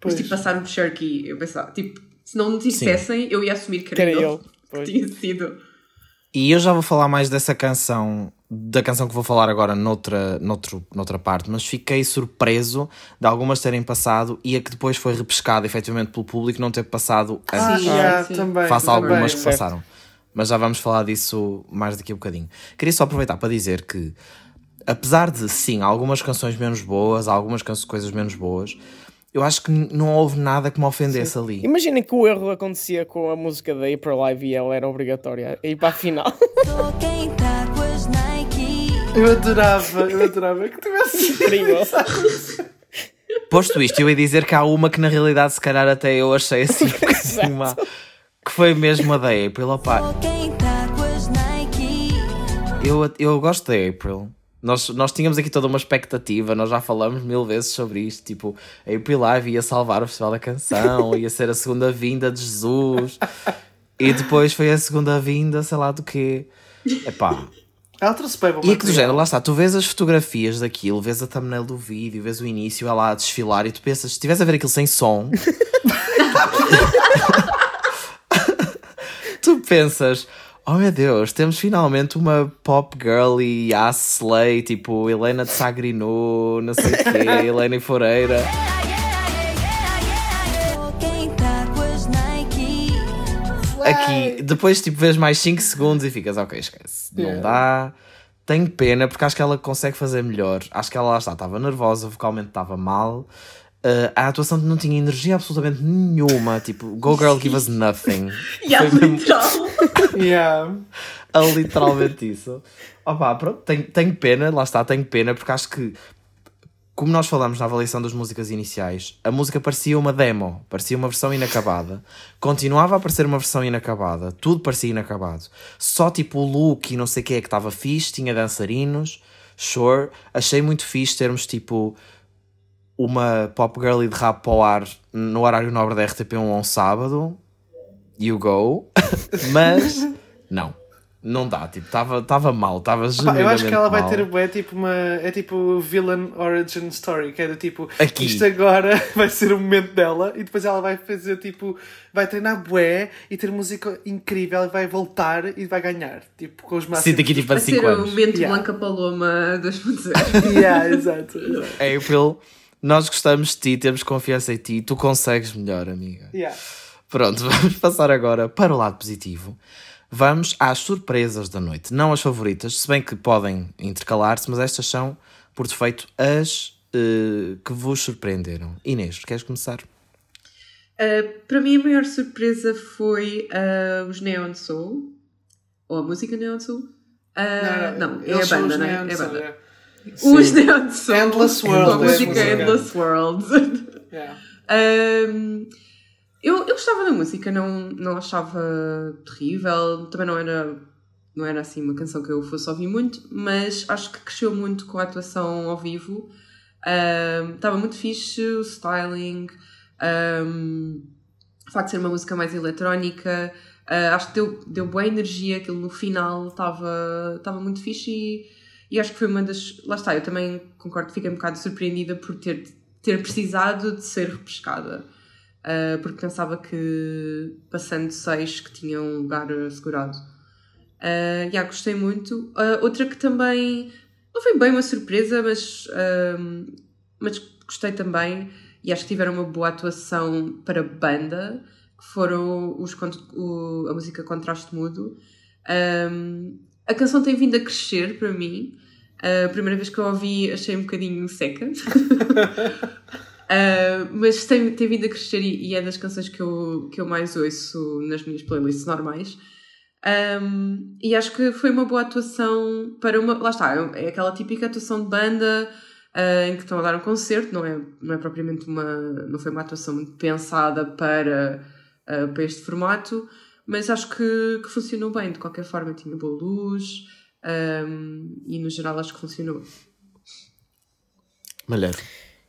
Pois. mas tipo passaram por Sharky eu pensava tipo se não dissessem eu ia assumir que era, ele. que tinha sido. E eu já vou falar mais dessa canção da canção que vou falar agora noutra, noutro, noutra parte, mas fiquei surpreso de algumas terem passado e a que depois foi repescada efetivamente pelo público não ter passado ah, antes. Ah, também, face a algumas que passaram mas já vamos falar disso mais daqui a um bocadinho. Queria só aproveitar para dizer que, apesar de sim, algumas canções menos boas, algumas coisas menos boas, eu acho que não houve nada que me ofendesse sim. ali. Imaginem que o erro acontecia com a música da April Live e ela era obrigatória a ir para a final. eu adorava, eu adorava que tivesse incrível. Posto isto, eu ia dizer que há uma que na realidade se calhar até eu achei assim um que foi mesmo a da April, opá. Eu, eu gosto da April. Nós, nós tínhamos aqui toda uma expectativa, nós já falamos mil vezes sobre isto. Tipo, a April Live ia salvar o Festival da Canção, ia ser a segunda vinda de Jesus. E depois foi a segunda vinda, sei lá do quê. Epá. Ela trouxe bem E é que do género, lá está, tu vês as fotografias daquilo, vês a thumbnail do vídeo, vês o início, ela a desfilar e tu pensas, se estivesse a ver aquilo sem som, pensas, oh meu Deus, temos finalmente uma pop girl e ass slay, tipo Helena de Sagrinu, não sei o quê, Helena Foreira. Aqui, depois tipo vês mais 5 segundos e ficas, ok, esquece, não dá. Tenho pena porque acho que ela consegue fazer melhor. Acho que ela lá está, estava nervosa, vocalmente estava mal. Uh, a atuação não tinha energia absolutamente nenhuma. Tipo, Go Girl Give Us Nothing. yeah, literal. yeah. A literalmente isso. Opa, pronto, tenho, tenho pena, lá está, tenho pena, porque acho que, como nós falamos na avaliação das músicas iniciais, a música parecia uma demo, parecia uma versão inacabada. Continuava a parecer uma versão inacabada, tudo parecia inacabado. Só tipo o look e não sei o que é que estava fixe, tinha dançarinos, sure. Achei muito fixe termos tipo uma pop girl de rap ao ar no horário nobre da RTP1 um sábado, you go, mas não. Não dá, tipo, estava mal, estava genuinamente Eu acho que ela mal. vai ter é tipo uma é tipo villain origin story, que é do tipo, Aqui. isto agora vai ser o momento dela e depois ela vai fazer tipo, vai treinar bué e ter música incrível e vai voltar e vai ganhar, tipo, com os máximos. Sim, daqui tipo a 5 anos. Vai ser o momento yeah. Blanca Paloma 2.0. yeah, exato. exato. April nós gostamos de ti, temos confiança em ti, tu consegues melhor, amiga. Yeah. Pronto, vamos passar agora para o lado positivo. Vamos às surpresas da noite, não as favoritas, se bem que podem intercalar-se, mas estas são, por defeito, as uh, que vos surpreenderam. Inês, queres começar? Uh, para mim, a maior surpresa foi uh, os Neon Soul, ou a música Neon Soul. não, não, não é a banda, não é? É a banda. É. Os Soul. Endless World. A música é Endless World. Yeah. um, eu, eu gostava da música, não, não achava terrível, também não era, não era assim uma canção que eu fosse ouvir muito, mas acho que cresceu muito com a atuação ao vivo. Um, estava muito fixe o styling, um, o facto de ser uma música mais eletrónica, uh, acho que deu, deu boa energia, aquilo no final estava, estava muito fixe e, e acho que foi uma das. Lá está, eu também concordo, fiquei um bocado surpreendida por ter, ter precisado de ser repescada uh, porque pensava que passando seis que tinha um lugar assegurado. Uh, yeah, gostei muito. Uh, outra que também não foi bem uma surpresa, mas, uh, mas gostei também e acho que tiveram uma boa atuação para banda, que foram os, o, a música Contraste Mudo. Um, a canção tem vindo a crescer para mim. A primeira vez que eu ouvi achei um bocadinho seca. Uh, mas tem, tem vindo a crescer e, e, é das canções que eu, que eu mais ouço nas minhas playlists normais. Um, e acho que foi uma boa atuação para uma. Lá está, é aquela típica atuação de banda uh, em que estão a dar um concerto, não é, não é propriamente uma. não foi uma atuação muito pensada para, uh, para este formato, mas acho que, que funcionou bem, de qualquer forma, tinha boa luz um, e no geral acho que funcionou. Malheiro.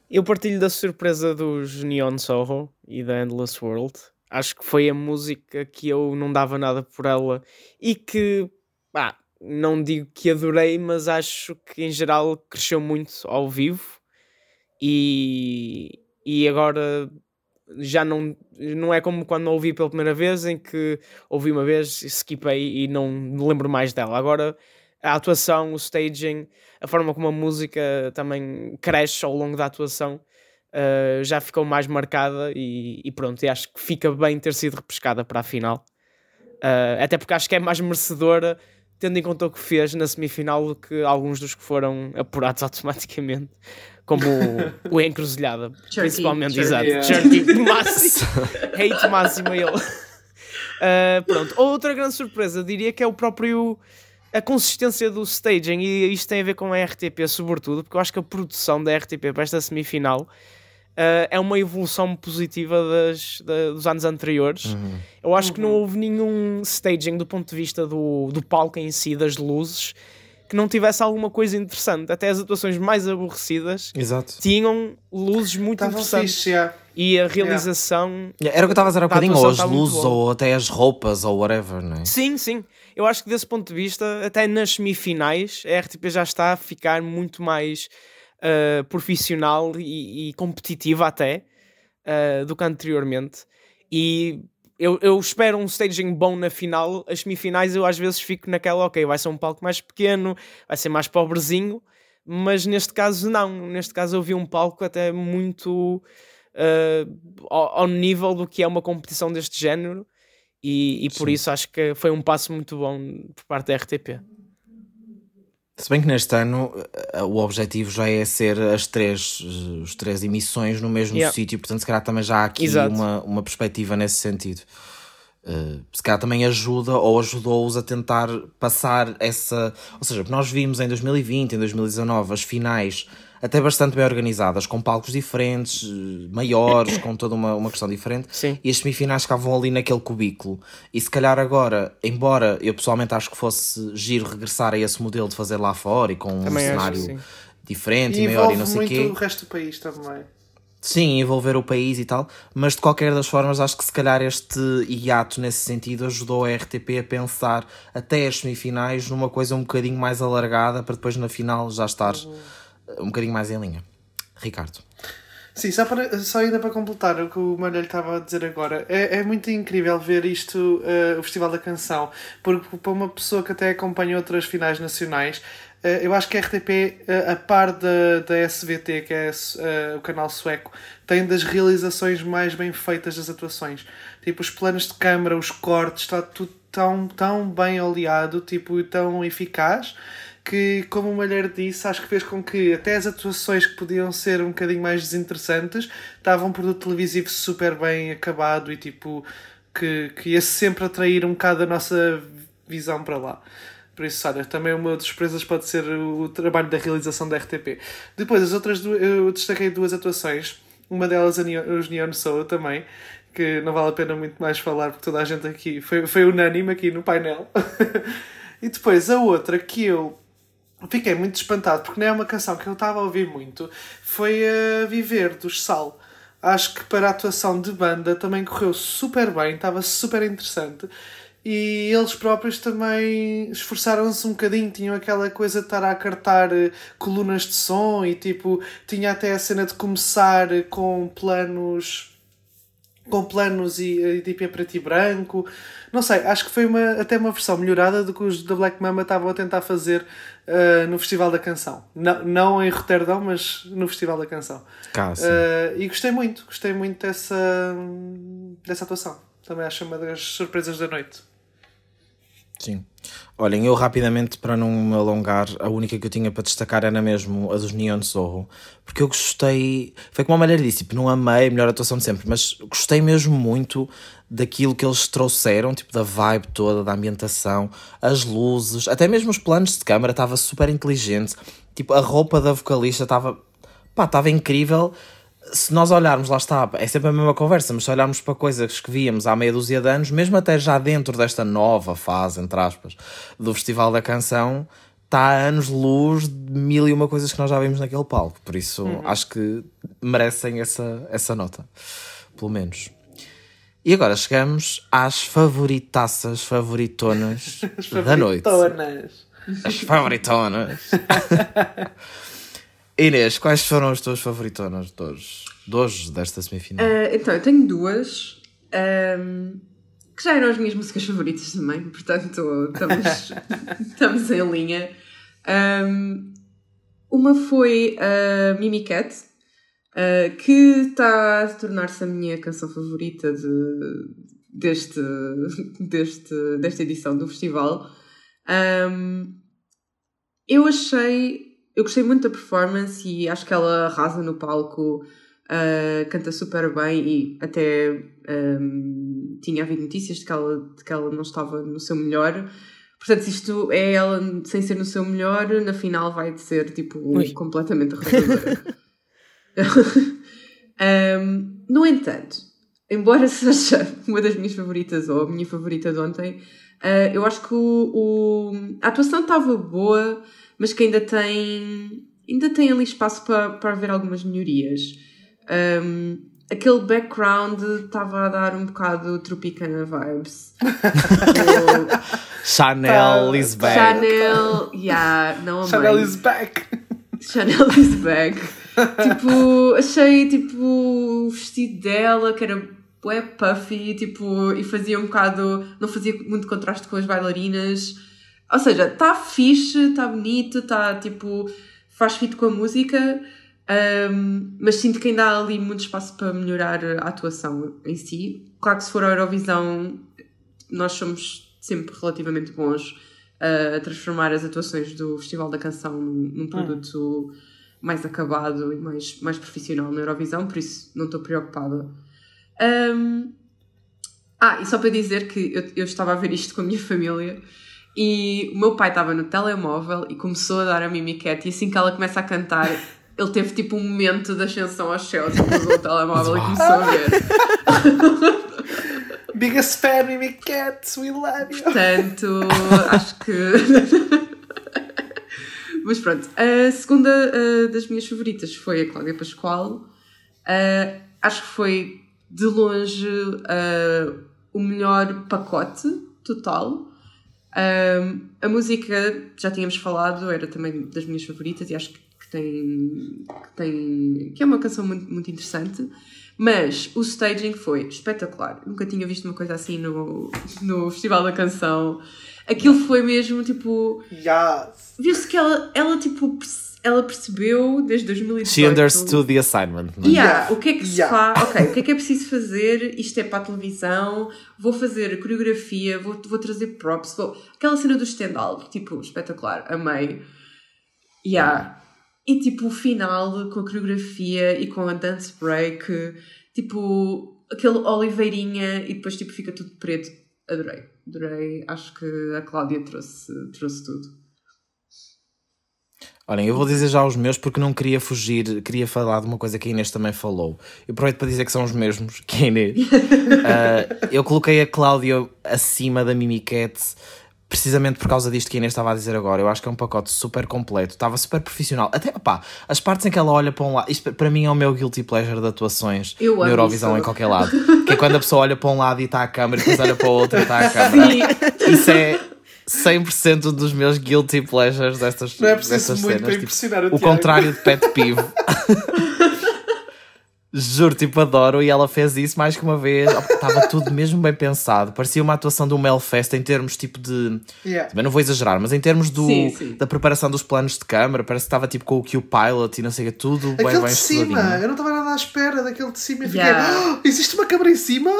Eu partilho da surpresa dos Neon Soho e da Endless World. Acho que foi a música que eu não dava nada por ela e que, pá, não digo que adorei, mas acho que em geral cresceu muito ao vivo e, e agora já não, não é como quando ouvi pela primeira vez em que ouvi uma vez, skipei e não me lembro mais dela. Agora a atuação, o staging, a forma como a música também cresce ao longo da atuação uh, já ficou mais marcada e, e, pronto, e acho que fica bem ter sido repescada para a final. Uh, até porque acho que é mais merecedora, tendo em conta o que fez na semifinal, do que alguns dos que foram apurados automaticamente, como o, o Encruzilhada, principalmente, exato. Yeah. máximo, hate máximo a ele. Uh, pronto, outra grande surpresa, diria que é o próprio a consistência do staging, e isto tem a ver com a RTP, sobretudo, porque eu acho que a produção da RTP para esta semifinal uh, é uma evolução positiva das, da, dos anos anteriores. Uhum. Eu acho uhum. que não houve nenhum staging do ponto de vista do, do palco em si, das luzes, que não tivesse alguma coisa interessante. Até as atuações mais aborrecidas Exato. tinham luzes muito Estavam interessantes. fixe, yeah. E a realização. Era o que eu estava a dizer há Da bocadinho, ou as luzes, ou até as roupas, ou whatever, não é? Sim, sim. Eu acho que desse ponto de vista, até nas semifinais, a RTP já está a ficar muito mais ah, profissional e, e competitiva até ah, do que anteriormente. E eu, eu espero um staging bom na final. As semifinais eu às vezes fico naquela, ok, vai ser um palco mais pequeno, vai ser mais pobrezinho, mas neste caso não. Neste caso eu vi um palco até muito ah, ao, ao nível do que é uma competição deste género. E, e por Sim. isso acho que foi um passo muito bom por parte da RTP. Se bem que neste ano eh, o objetivo já é ser as três, eh, os três emissões no mesmo Yeah. sítio, portanto, se calhar também já há aqui Exato. uma, uma perspectiva nesse sentido. Eh, se calhar também ajuda ou ajudou-os a tentar passar essa. Ou seja, nós vimos em 2020, em 2019, as finais até bastante bem organizadas, com palcos diferentes, eh, maiores, com toda uma, uma questão diferente Sim. e as semifinais ficavam ali naquele cubículo. E se calhar agora, embora eu pessoalmente acho que fosse giro regressar a esse modelo de fazer lá fora e com um Também acho, cenário sim. diferente E e maior e não sei o quê. o resto do país também. Sim, envolver o país e tal, mas de qualquer das formas acho que se calhar este hiato nesse sentido ajudou a RTP a pensar até as semifinais numa coisa um bocadinho mais alargada para depois na final já estar um bocadinho mais em linha. Ricardo. Sim, só, para, só ainda para completar o que o Manuel estava a dizer agora, é, é muito incrível ver isto, eh, o Festival da Canção, porque para uma pessoa que até acompanha outras finais nacionais, eh, eu acho que a RTP, eh, a par da, da SVT, que é o canal sueco, tem das realizações mais bem feitas das atuações. Tipo, os planos de câmara, os cortes, está tudo tão, tão bem oleado, tipo, tão eficaz que, como o Malheiro disse, acho que fez com que até as atuações que podiam ser um bocadinho mais desinteressantes estavam um produto televisivo super bem acabado e tipo que, que ia sempre atrair um bocado a nossa visão para lá. Por isso, olha, também uma das surpresas pode ser o trabalho da realização da RTP. Depois, as outras duas, eu destaquei duas atuações. Uma delas, os Neon Soul também, que não vale a pena muito mais falar, porque toda a gente aqui foi, foi unânime aqui no painel. e depois, a outra que eu fiquei muito espantado, porque não é uma canção que eu estava a ouvir muito, foi a Viver dos Sal. Acho que para a atuação de banda também correu super bem, estava super interessante. E eles próprios também esforçaram-se um bocadinho, tinham aquela coisa de estar a acartar eh, colunas de som e tipo, tinha até a cena de começar com planos com planos e, e tipo em preto e branco. Não sei, acho que foi uma, até uma versão melhorada do que os da Black Mama estavam a tentar fazer uh, no Festival da Canção. Não, não em Roterdão, mas no Festival da Canção. Uh, e gostei muito, gostei muito dessa, dessa atuação. Também acho uma das surpresas da noite. Sim. Olhem, eu rapidamente, para não me alongar, a única que eu tinha para destacar era mesmo a dos Neon Zorro. Porque eu gostei. Foi como a Malheira disse, tipo, não amei a melhor atuação de sempre, mas gostei mesmo muito daquilo que eles trouxeram, tipo, da vibe toda, da ambientação, as luzes, até mesmo os planos de câmara, estava super inteligente. Tipo, a roupa da vocalista estava. pá, estava incrível se nós olharmos, lá está, é sempre a mesma conversa, mas se olharmos para coisas que víamos há meia dúzia de anos, mesmo até já dentro desta nova fase, entre aspas, do Festival da Canção, está a anos-luz de mil e uma coisas que nós já vimos naquele palco. Por isso, acho que merecem essa, essa nota, pelo menos. E agora chegamos às favoritaças, favoritonas da noite. Favoritonas. As favoritonas. Inês, quais foram as tuas favoritonas de hoje, de hoje desta semifinal? Ah, então, eu tenho duas ahm, que já eram as minhas músicas favoritas também, portanto estamos, estamos em linha. Ahm, uma foi a Mimi Cat, ah, que está a tornar-se a minha canção favorita de, deste, deste, desta edição do festival. Ahm, eu achei. Eu gostei muito da performance e acho que ela arrasa no palco, uh, canta super bem e até um, tinha havido notícias de que, ela, de que ela não estava no seu melhor. Portanto, isto é ela sem ser no seu melhor, na final vai ser tipo Ui. completamente arrasadora. um, no entanto, embora seja uma das minhas favoritas ou a minha favorita de ontem, Uh, eu acho que o, o a atuação estava boa, mas que ainda tem, ainda tem ali espaço para, para haver algumas melhorias. Um, aquele background estava a dar um bocado Tropicana vibes. Chanel uh, is back. Chanel, yeah, não amei. Chanel is back. Chanel is back. tipo, achei tipo o vestido dela que era bué puffy, tipo, e fazia um bocado, não fazia muito contraste com as bailarinas. Ou seja, está fixe, está bonito, está tipo, faz fit com a música, um, mas sinto que ainda há ali muito espaço para melhorar a atuação em si. Claro que se for a Eurovisão, nós somos sempre relativamente bons a transformar as atuações do Festival da Canção num, num produto hum. mais acabado e mais, mais profissional na Eurovisão, por isso não estou preocupada. Um, ah, e só para dizer que eu, eu estava a ver isto com a minha família e o meu pai estava no telemóvel e começou a dar a Mimi Cat e assim que ela começa a cantar ele teve tipo um momento de ascensão aos céus e pegou o telemóvel e começou a ver. Biggest fan, Mimi Cat, we love you. Portanto, acho que. Mas pronto, a segunda uh, das minhas favoritas foi a Cláudia Pascoal. Uh, acho que foi de longe uh, o melhor pacote total. A música, já tínhamos falado, era também das minhas favoritas e acho que que tem, que tem que é uma canção muito, muito interessante mas o staging foi espetacular nunca tinha visto uma coisa assim no, no Festival da Canção aquilo foi mesmo tipo yes. viu-se que ela, ela tipo ela percebeu desde 2018 She understood the assignment é? yeah, yeah. o que é que se yeah. faz ok, o que é que é preciso fazer isto é para a televisão vou fazer a coreografia vou, vou trazer props vou... aquela cena do stand-up tipo espetacular, amei yeah e tipo o final com a coreografia e com a dance break, tipo aquele oliveirinha e depois tipo fica tudo preto. Adorei, adorei. Acho que a Cláudia trouxe, trouxe tudo. Olhem, eu vou dizer já os meus porque não queria fugir, queria falar de uma coisa que a Inês também falou. Eu aproveito para dizer que são os mesmos que a Inês. uh, eu coloquei a Cláudia acima da Mimi Cat precisamente por causa disto que a Inês estava a dizer agora. Eu acho que é um pacote super completo, estava super profissional. Até, pá, as partes em que ela olha para um lado, isto para mim é o meu guilty pleasure de atuações eu na Eurovisão isso. em qualquer lado. que é quando a pessoa olha para um lado e está a câmera e depois olha para o outro e está a câmera. Isso é 100% dos meus guilty pleasures destas, Não é preciso muito cenas. para tipo, impressionar o, o contrário de pet peeve. Juro, tipo, adoro. E ela fez isso mais que uma vez. Estava tudo mesmo bem pensado. Parecia uma atuação do Melfest em termos tipo de. Yeah. Também não vou exagerar, mas em termos do, sim, sim. da preparação dos planos de câmara, parece que estava tipo com o Q-Pilot e não sei o que, tudo Aquele bem, bem de cima, eu não estava nada à espera daquele de cima e fiquei. Yeah. Oh, existe uma câmara em cima?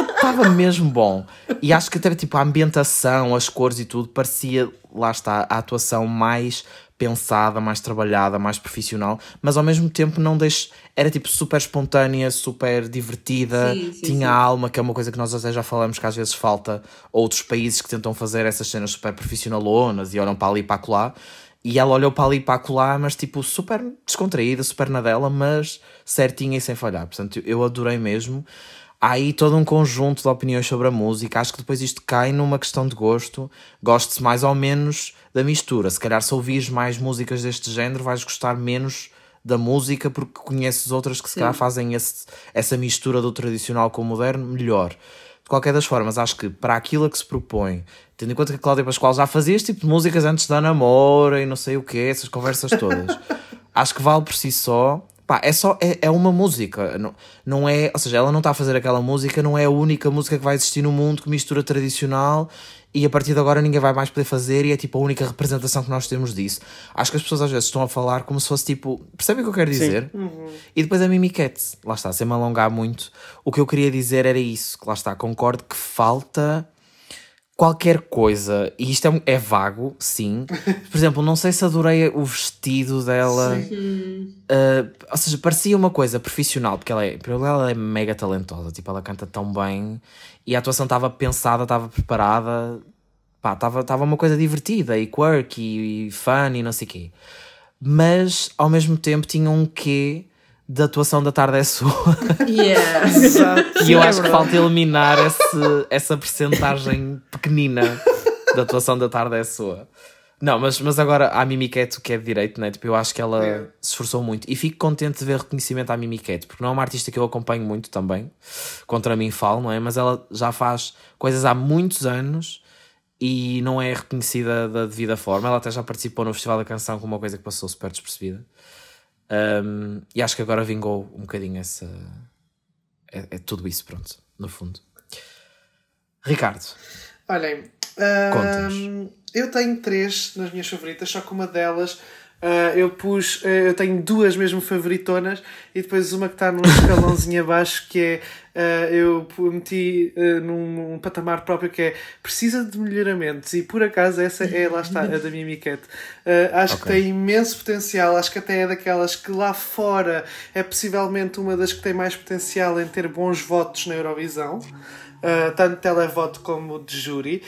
Estava mesmo bom. E acho que até tipo a ambientação, as cores e tudo, parecia, lá está, a atuação mais pensada, mais trabalhada, mais profissional, mas ao mesmo tempo não deixe. Era tipo super espontânea, super divertida, sim, sim, tinha sim. alma, que é uma coisa que nós até já falamos que às vezes falta outros países que tentam fazer essas cenas super profissionalonas e olham para ali e para lá. E ela olhou para ali e para lá, mas tipo super descontraída, super na dela, mas certinha e sem falhar. Portanto, eu adorei mesmo há aí todo um conjunto de opiniões sobre a música. Acho que depois isto cai numa questão de gosto. Goste-se mais ou menos da mistura. Se calhar, se ouvires mais músicas deste género, vais gostar menos da música porque conheces outras que se Sim. calhar fazem esse, essa mistura do tradicional com o moderno melhor. De qualquer das formas, acho que para aquilo a que se propõe, tendo em conta que a Cláudia Pascoal já fazia este tipo de músicas antes da namora e não sei o que, essas conversas todas, acho que vale por si só Pá, é só é, é uma música, não, não é, ou seja, ela não está a fazer aquela música, não é a única música que vai existir no mundo que mistura tradicional e a partir de agora ninguém vai mais poder fazer e é tipo a única representação que nós temos disso. Acho que as pessoas às vezes estão a falar como se fosse tipo, percebem o que eu quero dizer? Uhum. E depois a Mimiquete, lá está, sem me alongar muito, o que eu queria dizer era isso, que lá está, concordo que falta qualquer coisa, e isto é, é, vago, sim. Por exemplo, não sei se adorei o vestido dela. Uh, ou seja, parecia uma coisa profissional, porque ela é, ela é mega talentosa, tipo, ela canta tão bem e a atuação estava pensada, estava preparada, pá, estava uma coisa divertida e quirky e fun e não sei o quê. Mas ao mesmo tempo tinha um quê da atuação da tarde é sua. Yeah. e eu acho que falta eliminar esse, essa percentagem pequenina da atuação da tarde é sua. Não, mas, mas agora a Mimiquete, que é de direito, né? tipo, eu acho que ela é. se esforçou muito. E fico contente de ver reconhecimento à Mimiquete, porque não é uma artista que eu acompanho muito também. Contra mim falo, não é? Mas ela já faz coisas há muitos anos e não é reconhecida da devida forma. Ela até já participou no Festival da Canção com uma coisa que passou super despercebida. Um, e acho que agora vingou um bocadinho essa. É, é tudo isso, pronto, no fundo. Ricardo. Olhem, um, eu tenho três nas minhas favoritas, só que uma delas Uh, eu pus, uh, eu tenho duas mesmo favoritonas e depois uma que está num escalãozinho abaixo que é, uh, eu meti num, num, patamar próprio que é precisa de melhoramentos e por acaso essa é, lá está, a da minha miquete. acho okay. que tem imenso potencial, acho que até é daquelas que lá fora é possivelmente uma das que tem mais potencial em ter bons votos na Eurovisão, tanto televoto como de júri.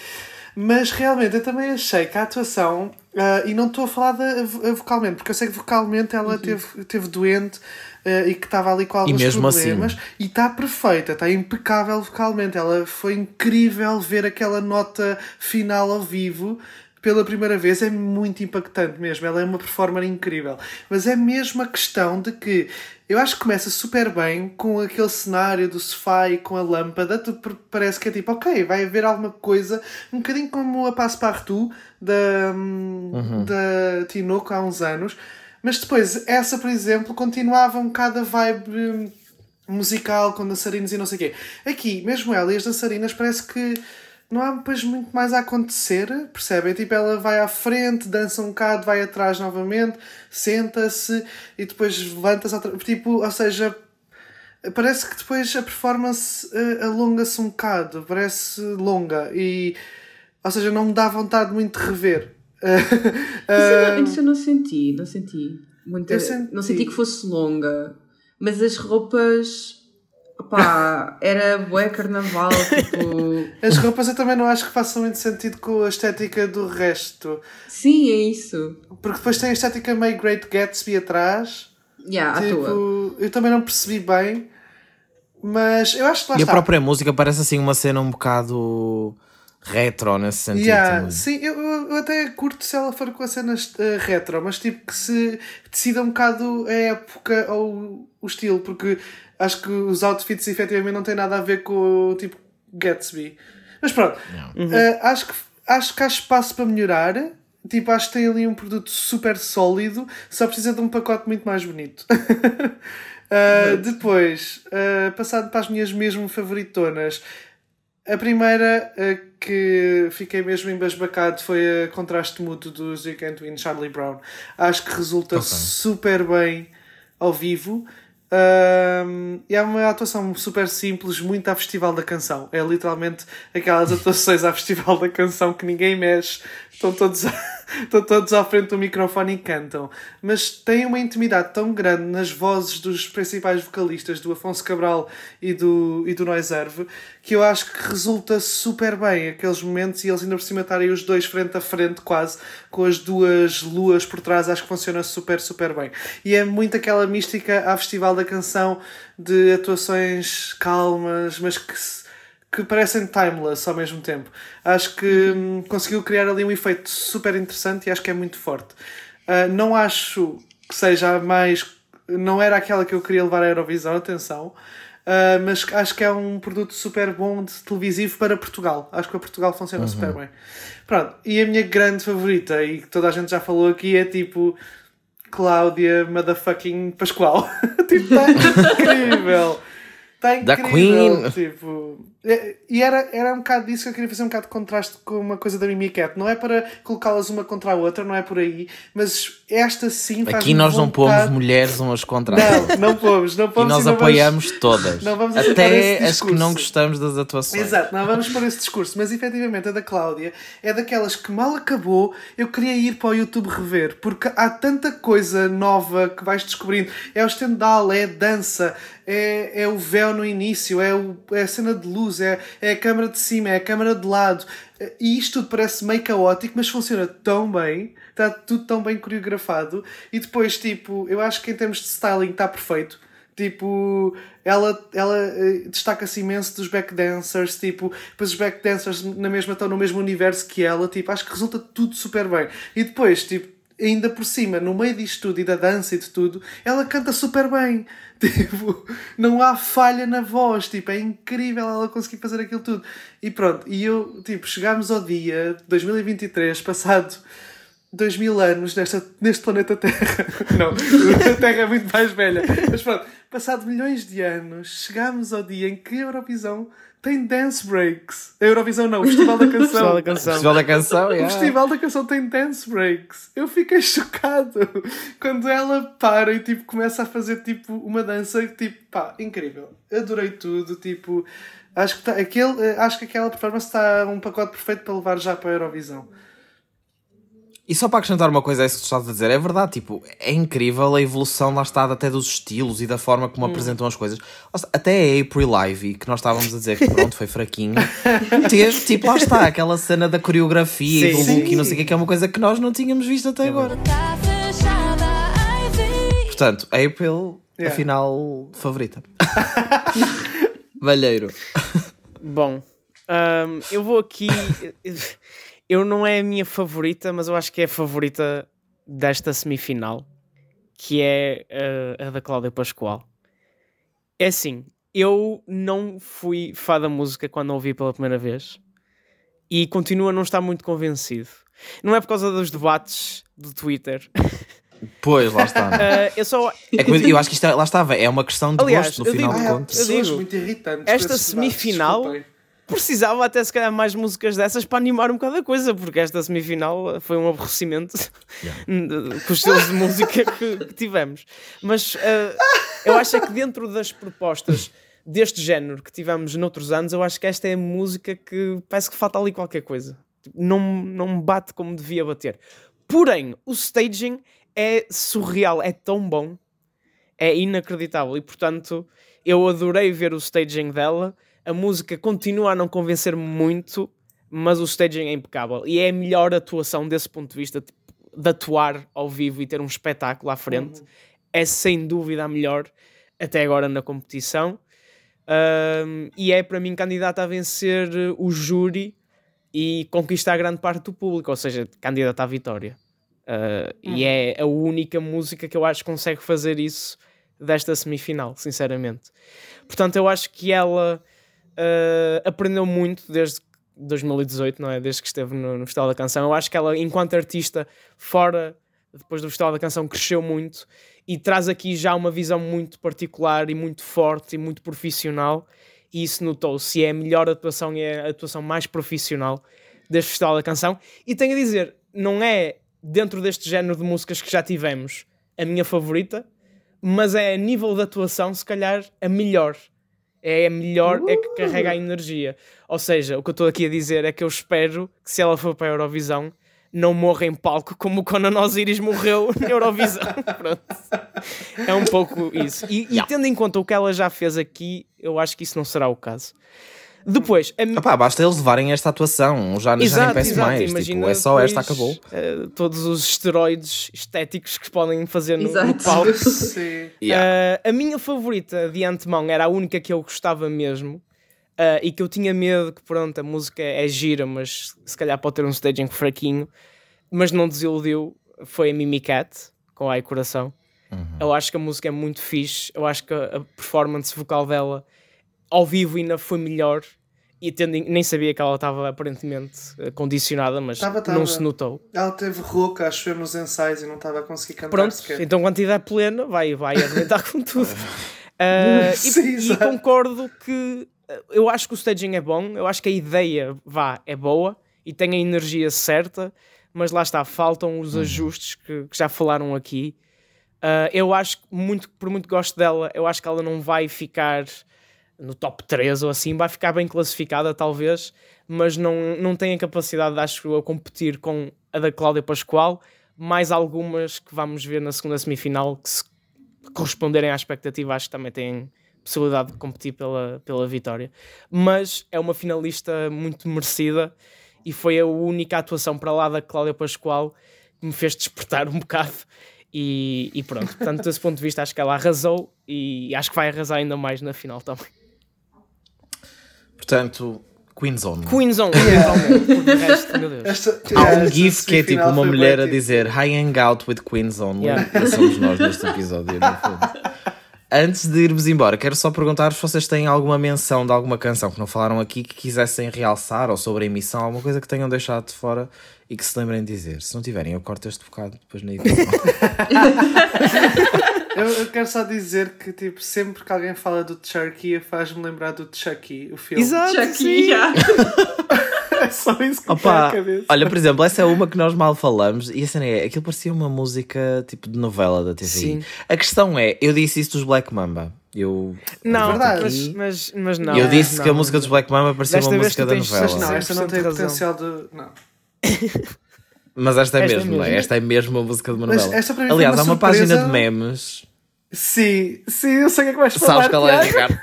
Mas realmente eu também achei que a atuação, uh, e não estou a falar de, vocalmente, porque eu sei que vocalmente ela uhum. teve, teve doente uh, e que estava ali com alguns problemas assim. e está perfeita, está impecável vocalmente. Ela foi incrível ver aquela nota final ao vivo pela primeira vez é muito impactante mesmo. Ela é uma performer incrível. Mas é mesmo a questão de que eu acho que começa super bem com aquele cenário do sofá e com a lâmpada. Tu parece que é tipo, ok, vai haver alguma coisa, um bocadinho como a Passepartout da, uhum. da Tinoco há uns anos. Mas depois, essa, por exemplo, continuava um bocado a vibe musical com dançarinos e não sei o quê. Aqui, mesmo ela e as dançarinas, parece que não há depois muito mais a acontecer, percebem? Tipo, ela vai à frente, dança um bocado, vai atrás novamente, senta-se e depois levanta-se. Tipo, ou seja, parece que depois a performance uh, alonga-se um bocado, parece longa e. Ou seja, não me dá vontade muito de rever. uh, isso, eu não senti, não senti. Muita, senti. Não senti que fosse longa, mas as roupas Era bué carnaval, tipo... As roupas eu também não acho que façam muito sentido com a estética do resto. Sim, é isso. Porque depois tem a estética meio Great Gatsby atrás. Yeah, tipo, à toa. Eu também não percebi bem, mas eu acho que lá E está. a própria música parece assim uma cena um bocado retro nesse sentido. Yeah, sim, eu, eu, até curto se ela for com a cena uh, retro, mas tipo que se decida um bocado a época ou o estilo, porque acho que os outfits efetivamente não têm nada a ver com o tipo Gatsby. Mas pronto, uhum. uh, acho, que, acho que há espaço para melhorar. Tipo, acho que tem ali um produto super sólido, só precisa de um pacote muito mais bonito. uh, depois, uh, passado para as minhas mesmo favoritonas, a primeira que fiquei mesmo embasbacado foi a contraste mútuo dos You Can't Win Charlie Brown. Acho que resulta okay. super bem ao vivo. E é uma atuação super simples, muito a Festival da Canção. É literalmente aquelas atuações à Festival da Canção que ninguém mexe, estão todos, estão todos à frente do microfone e cantam. Mas tem uma intimidade tão grande nas vozes dos principais vocalistas, do Afonso Cabral e do, e do Noiserve, que eu acho que resulta super bem aqueles momentos e eles ainda por cima estarem os dois frente a frente, quase, com as duas luas por trás, acho que funciona super, super bem. E é muito aquela mística à Festival da Canção de atuações calmas, mas que que parecem timeless ao mesmo tempo. Acho que hum, conseguiu criar ali um efeito super interessante e acho que é muito forte. Uh, não acho que seja mais. Não era aquela que eu queria levar à Eurovisão, atenção. Uh, mas acho que é um produto super bom de televisivo para Portugal. Acho que para Portugal funciona uhum. super bem. Pronto, e a minha grande favorita, e que toda a gente já falou aqui, é tipo Cláudia Motherfucking Pascoal. tipo, tá incrível! Está incrível. Da Queen. Tipo, e era, era um bocado disso que eu queria fazer um bocado de contraste com uma coisa da Mimi Cat. Não é para colocá-las uma contra a outra, não é por aí, mas esta sim faz Aqui nós vontade... não pomos mulheres umas contra as outras. Não, não pomos, não pomos. E nós apoiamos vamos, todas. Não vamos Até as que não gostamos das atuações. Exato, não vamos pôr esse discurso, mas efetivamente a da Cláudia é daquelas que mal acabou, eu queria ir para o YouTube rever, porque há tanta coisa nova que vais descobrindo. É o stand-up, é dança, é, é o véu no início, é, o, é a cena de luz, é, é a câmara de cima, é a câmara de lado. E isto tudo parece meio caótico, mas funciona tão bem, está tudo tão bem coreografado. E depois, tipo, eu acho que em termos de styling está perfeito. Tipo, ela, ela uh, destaca-se imenso dos backdancers, tipo, depois os backdancers na mesma estão no mesmo universo que ela, tipo, acho que resulta tudo super bem. E depois, tipo, ainda por cima, no meio disto tudo e da dança e de tudo, ela canta super bem. Tipo, não há falha na voz, tipo, é incrível ela conseguir fazer aquilo tudo. E pronto, e eu, tipo, chegámos ao dia 2023, passado dois mil anos nesta, neste planeta Terra. Não, a Terra é muito mais velha. Mas pronto, passado milhões de anos, chegámos ao dia em que a Eurovisão tem dance breaks. A Eurovisão não, o Festival da Canção. o Festival da Canção. O Festival da Canção, yeah. O Festival da Canção tem dance breaks. Eu fiquei chocado quando ela para e tipo começa a fazer tipo uma dança tipo, pá, incrível. Adorei tudo, tipo, acho que tá, aquele, acho que aquela performance está um pacote perfeito para levar já para a Eurovisão. E só para acrescentar uma coisa a isso que tu estás a dizer, é verdade, tipo, é incrível a evolução lá está até dos estilos e da forma como hum. apresentam as coisas. Até a April Live, que nós estávamos a dizer que pronto, foi fraquinho, teve, tipo, lá está, aquela cena da coreografia sim, e do look e não sei o que, que é uma coisa que nós não tínhamos visto até agora. Portanto, April, yeah. afinal, favorita. Valheiro. Bom, um, eu vou aqui eu não é a minha favorita, mas eu acho que é a favorita desta semifinal, que é a, a da Cláudia Pascoal. É assim, eu não fui fã da música quando a ouvi pela primeira vez e continuo a não estar muito convencido. Não é por causa dos debates do Twitter. Pois, lá está. Uh, eu, só... é eu acho que isto é, lá estava, é uma questão de Aliás, gosto no final digo, de contas. Eu digo, muito irritantes esta semifinal debates, precisava até se calhar mais músicas dessas para animar um bocado a coisa, porque esta semifinal foi um aborrecimento yeah. com os estilos de música que, que tivemos. Mas uh, eu acho é que dentro das propostas deste género que tivemos noutros anos, eu acho que esta é a música que parece que falta ali qualquer coisa. Não, não bate como devia bater. Porém, o staging é surreal, é tão bom, é inacreditável. E portanto, eu adorei ver o staging dela a música continua a não convencer-me muito, mas o staging é impecável. E é a melhor atuação desse ponto de vista, tipo, de atuar ao vivo e ter um espetáculo à frente. Uhum. É sem dúvida a melhor até agora na competição. Um, e é para mim candidata a vencer o júri e conquistar grande parte do público, ou seja, candidata à vitória. Uh, uhum. E é a única música que eu acho que consegue fazer isso desta semifinal, sinceramente. Portanto, eu acho que ela uh, aprendeu muito desde 2018, não é? Desde que esteve no, no Festival da Canção. Eu acho que ela, enquanto artista, fora, depois do Festival da Canção, cresceu muito e traz aqui já uma visão muito particular e muito forte e muito profissional. E isso notou-se. É a melhor atuação e é a atuação mais profissional deste Festival da Canção. E tenho a dizer, não é dentro deste género de músicas que já tivemos a minha favorita, mas é a nível de atuação, se calhar, a melhor é melhor, uh! é que carrega a energia. Ou seja, o que eu estou aqui a dizer é que eu espero que se ela for para a Eurovisão, não morra em palco como o Conan Osiris morreu na Eurovisão. Pronto. É um pouco isso. E, e, tendo em conta o que ela já fez aqui, eu acho que isso não será o caso. Depois, a... Epá, basta eles levarem esta atuação, já, exato, já nem peço exato, mais. Tipo, é só esta, acabou. Uh, todos os esteroides estéticos que podem fazer no, no palco. uh, a minha favorita de antemão era a única que eu gostava mesmo. Uh, e que eu tinha medo que, pronto, a música é gira, mas se calhar pode ter um staging fraquinho, mas não desiludiu. Foi a Mimi Cat, com Ai Coração. Uhum. Eu acho que a música é muito fixe, eu acho que a performance vocal dela ao vivo ainda foi melhor e tendo, nem sabia que ela estava aparentemente eh, condicionada, mas tava, tava. não se notou. Ela teve rouca, acho eu, nos ensaios e não estava a conseguir cantar Pronto, sequer. então quando estiver plena, vai, vai arrebentar com tudo. Uh, Sim, e, e, concordo que eh, eu acho que o staging é bom, eu acho que a ideia vá, é boa e tem a energia certa, mas lá está, faltam os uhum. ajustes que, que, já falaram aqui. Uh, eu acho que, muito, por muito gosto dela, eu acho que ela não vai ficar no top 3 ou assim, vai ficar bem classificada talvez, mas não, não tem a capacidade, acho eu, a competir com a da Cláudia Pascoal, mais algumas que vamos ver na segunda semifinal que se corresponderem à expectativa, acho que também têm possibilidade de competir pela, pela vitória. Mas é uma finalista muito merecida e foi a única atuação para lá da Cláudia Pascoal que me fez despertar um bocado E, e pronto, portanto, desse ponto de vista, acho que ela arrasou e acho que vai arrasar ainda mais na final também. Portanto, Queenzone. Queenzone, yeah. resto, meu Deus. Esta, Há um gif que é tipo uma mulher a dizer I hang out with Queenzone. Yeah. Somos nós neste episódio, no fundo. Antes de irmos embora, quero só perguntar se vocês têm alguma menção de alguma canção que não falaram aqui que quisessem realçar ou sobre a emissão, alguma coisa que tenham deixado de fora e que se lembrem de dizer. Se não tiverem, eu corto este bocado depois na edição. eu, eu, quero só dizer que tipo, sempre que alguém fala do Chucky faz-me lembrar do Chucky, o filme. Exato, Chucky, yeah. é só isso que Opa, cabeça. Olha, por exemplo, essa é uma que nós mal falamos e a cena é, aquilo parecia uma música tipo de novela da TV. Sim. A questão é, eu disse isso dos Black Mamba. Eu, não, verdade. Mas, mas, mas não. Eu disse não, que a música dos Black Mamba parecia uma música da novela. Mas não, esta não tem potencial de. Não. Mas esta é esta mesmo, é mesmo, esta é mesmo a música de uma novela. Aliás, há uma surpresa... página de memes. Sim, sim, eu sei o que é que vais falar. Sabes qual é, Ricardo?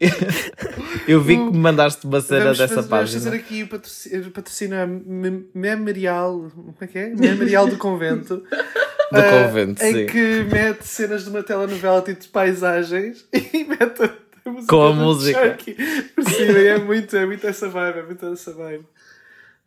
eu vi que me mandaste uma cena vamos, dessa vamos página. Vamos fazer aqui o patrocínio memorial. Como é que é? Memorial do convento. do uh, convento, em sim. Em que mete cenas de uma telenovela tipo de paisagens e mete a música com a música. Por cima, é muito, é muito essa vibe, é muito essa vibe.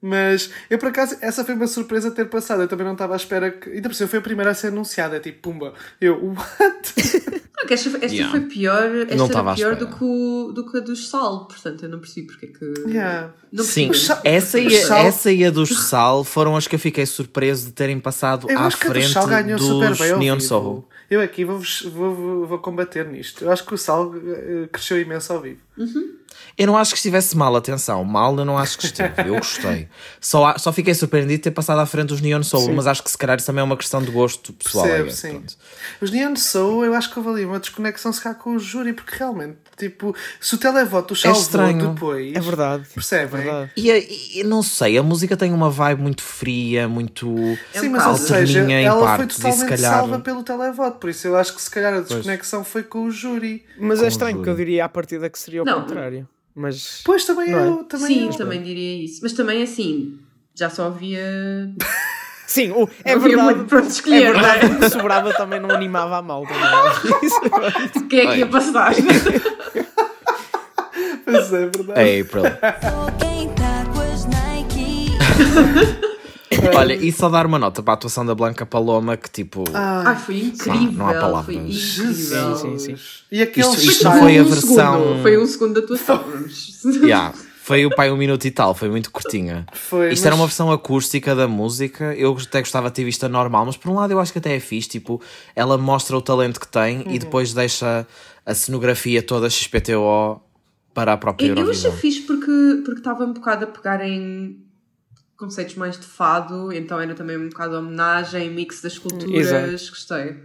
Mas eu por acaso, essa foi uma surpresa ter passado. Eu também não estava à espera que. Ainda por cima foi a primeira a ser anunciada. É tipo, pumba. Eu, what? Não, que esta, esta yeah. foi pior, esta não era pior do que, o, do que a dos Sal. Portanto, eu não percebi porque é que. Yeah. Não Sim, essa e, a, essa e a dos Sal foram as que eu fiquei surpreso de terem passado eu à frente dos Neon Soul. Eu aqui vou, vou, vou combater nisto. Eu acho que o Sal eh, cresceu imenso ao vivo. Uhum. Eu não acho que estivesse mal, atenção. Mal eu não acho que esteve. Eu gostei. Só, só fiquei surpreendido de ter passado à frente os Neon Soul, sim. mas acho que se calhar isso também é uma questão de gosto pessoal. Percebo, é, sim. Pronto. Os Neon Soul, eu acho que houve ali uma desconexão se calhar com o júri, porque realmente, tipo, se o televoto o é estranho. depois. É verdade. Percebem? É verdade. E, e, não sei, a música tem uma vibe muito fria, muito. Sim, mas ou seja, ela partes, foi totalmente calhar... salva pelo televoto, por isso eu acho que se calhar a desconexão pois. foi com o júri. Mas é com é estranho, que eu diria à partida que seria o não. contrário. Mas. Pois também eu. É? Também Sim, eu. também diria isso. Mas também assim, já só havia. Sim, o, é verdade. Muito pronto escolher, é verdade, não é? sobrava também não animava a malta. É? Quem é que ia passar? pois é, verdade. É April. Olha, e só dar uma nota para a atuação da Blanca Paloma que tipo. Ah, foi incrível. Não, não há palavras. Foi incrível. Sim, sim, sim. E aquele isto, isto não foi a versão. Segundo. Foi um segundo da atuação. yeah. Foi o pai um minuto e tal, foi muito curtinha. Foi, Isto mas... era uma versão acústica da música. Eu até gostava de ter visto a normal, mas por um lado eu acho que até é fixe. Tipo, ela mostra o talento que tem uhum. e depois deixa a cenografia toda XPTO para a própria eu, Eurovisão. Eu achei fixe porque, porque estava um bocado a pegar em conceitos mais de fado, então era também um bocado homenagem, mix das culturas, Exato. gostei.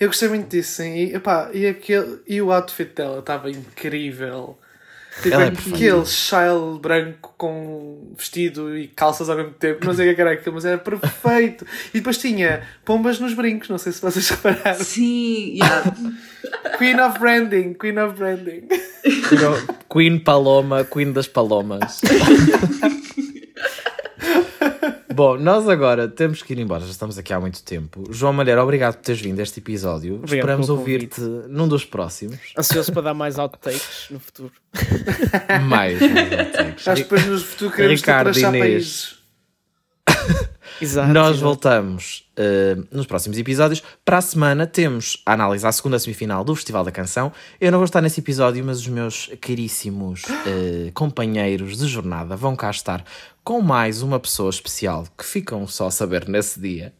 Eu gostei muito disso, sim. E, epá, e, aquele, e o outfit dela estava incrível. Tipo, é aquele child branco com vestido e calças ao mesmo tempo, não sei o que era aquilo, mas era perfeito. e depois tinha pombas nos brincos, não sei se vocês repararam. Sim, yeah. Queen of Branding, Queen of Branding. Queen Paloma, Queen das Palomas. Bom, nós agora temos que ir embora, já estamos aqui há muito tempo. João Malheiro, obrigado por teres vindo a este episódio. Obrigado Esperamos ouvir-te num dos próximos. Ansioso para dar mais outtakes no futuro. mais, mais outtakes. Acho que depois no futuro queremos Ricardo te países. Exato, Nós exato. voltamos uh, nos próximos episódios. Para a semana temos a análise à segunda semifinal do Festival da Canção. Eu não vou estar nesse episódio, mas os meus caríssimos uh, companheiros de jornada vão cá estar com mais uma pessoa especial que ficam só a saber nesse dia.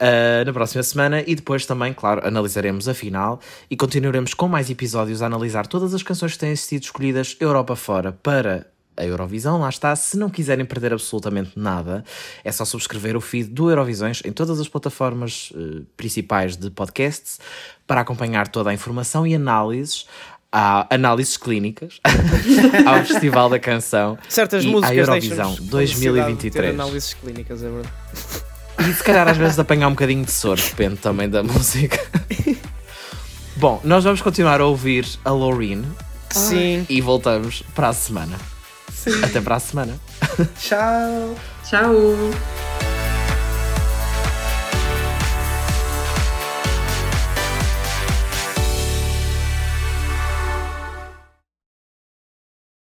Uh, na próxima semana e depois também, claro, analisaremos a final e continuaremos com mais episódios a analisar todas as canções que têm sido escolhidas Europa fora para a Eurovisão, lá está. Se não quiserem perder absolutamente nada, é só subscrever o feed do Eurovisões em todas as plataformas uh, principais de podcasts para acompanhar toda a informação e análises. Há análises clínicas ao Festival da Canção Certas e músicas à Eurovisão 2023. análises clínicas, é verdade. E se calhar às vezes apanhar um bocadinho de soro, depende também da música. Bom, nós vamos continuar a ouvir a Loreen. Sim. E voltamos para a semana. Sim. Até para a semana. Tchau. Tchau.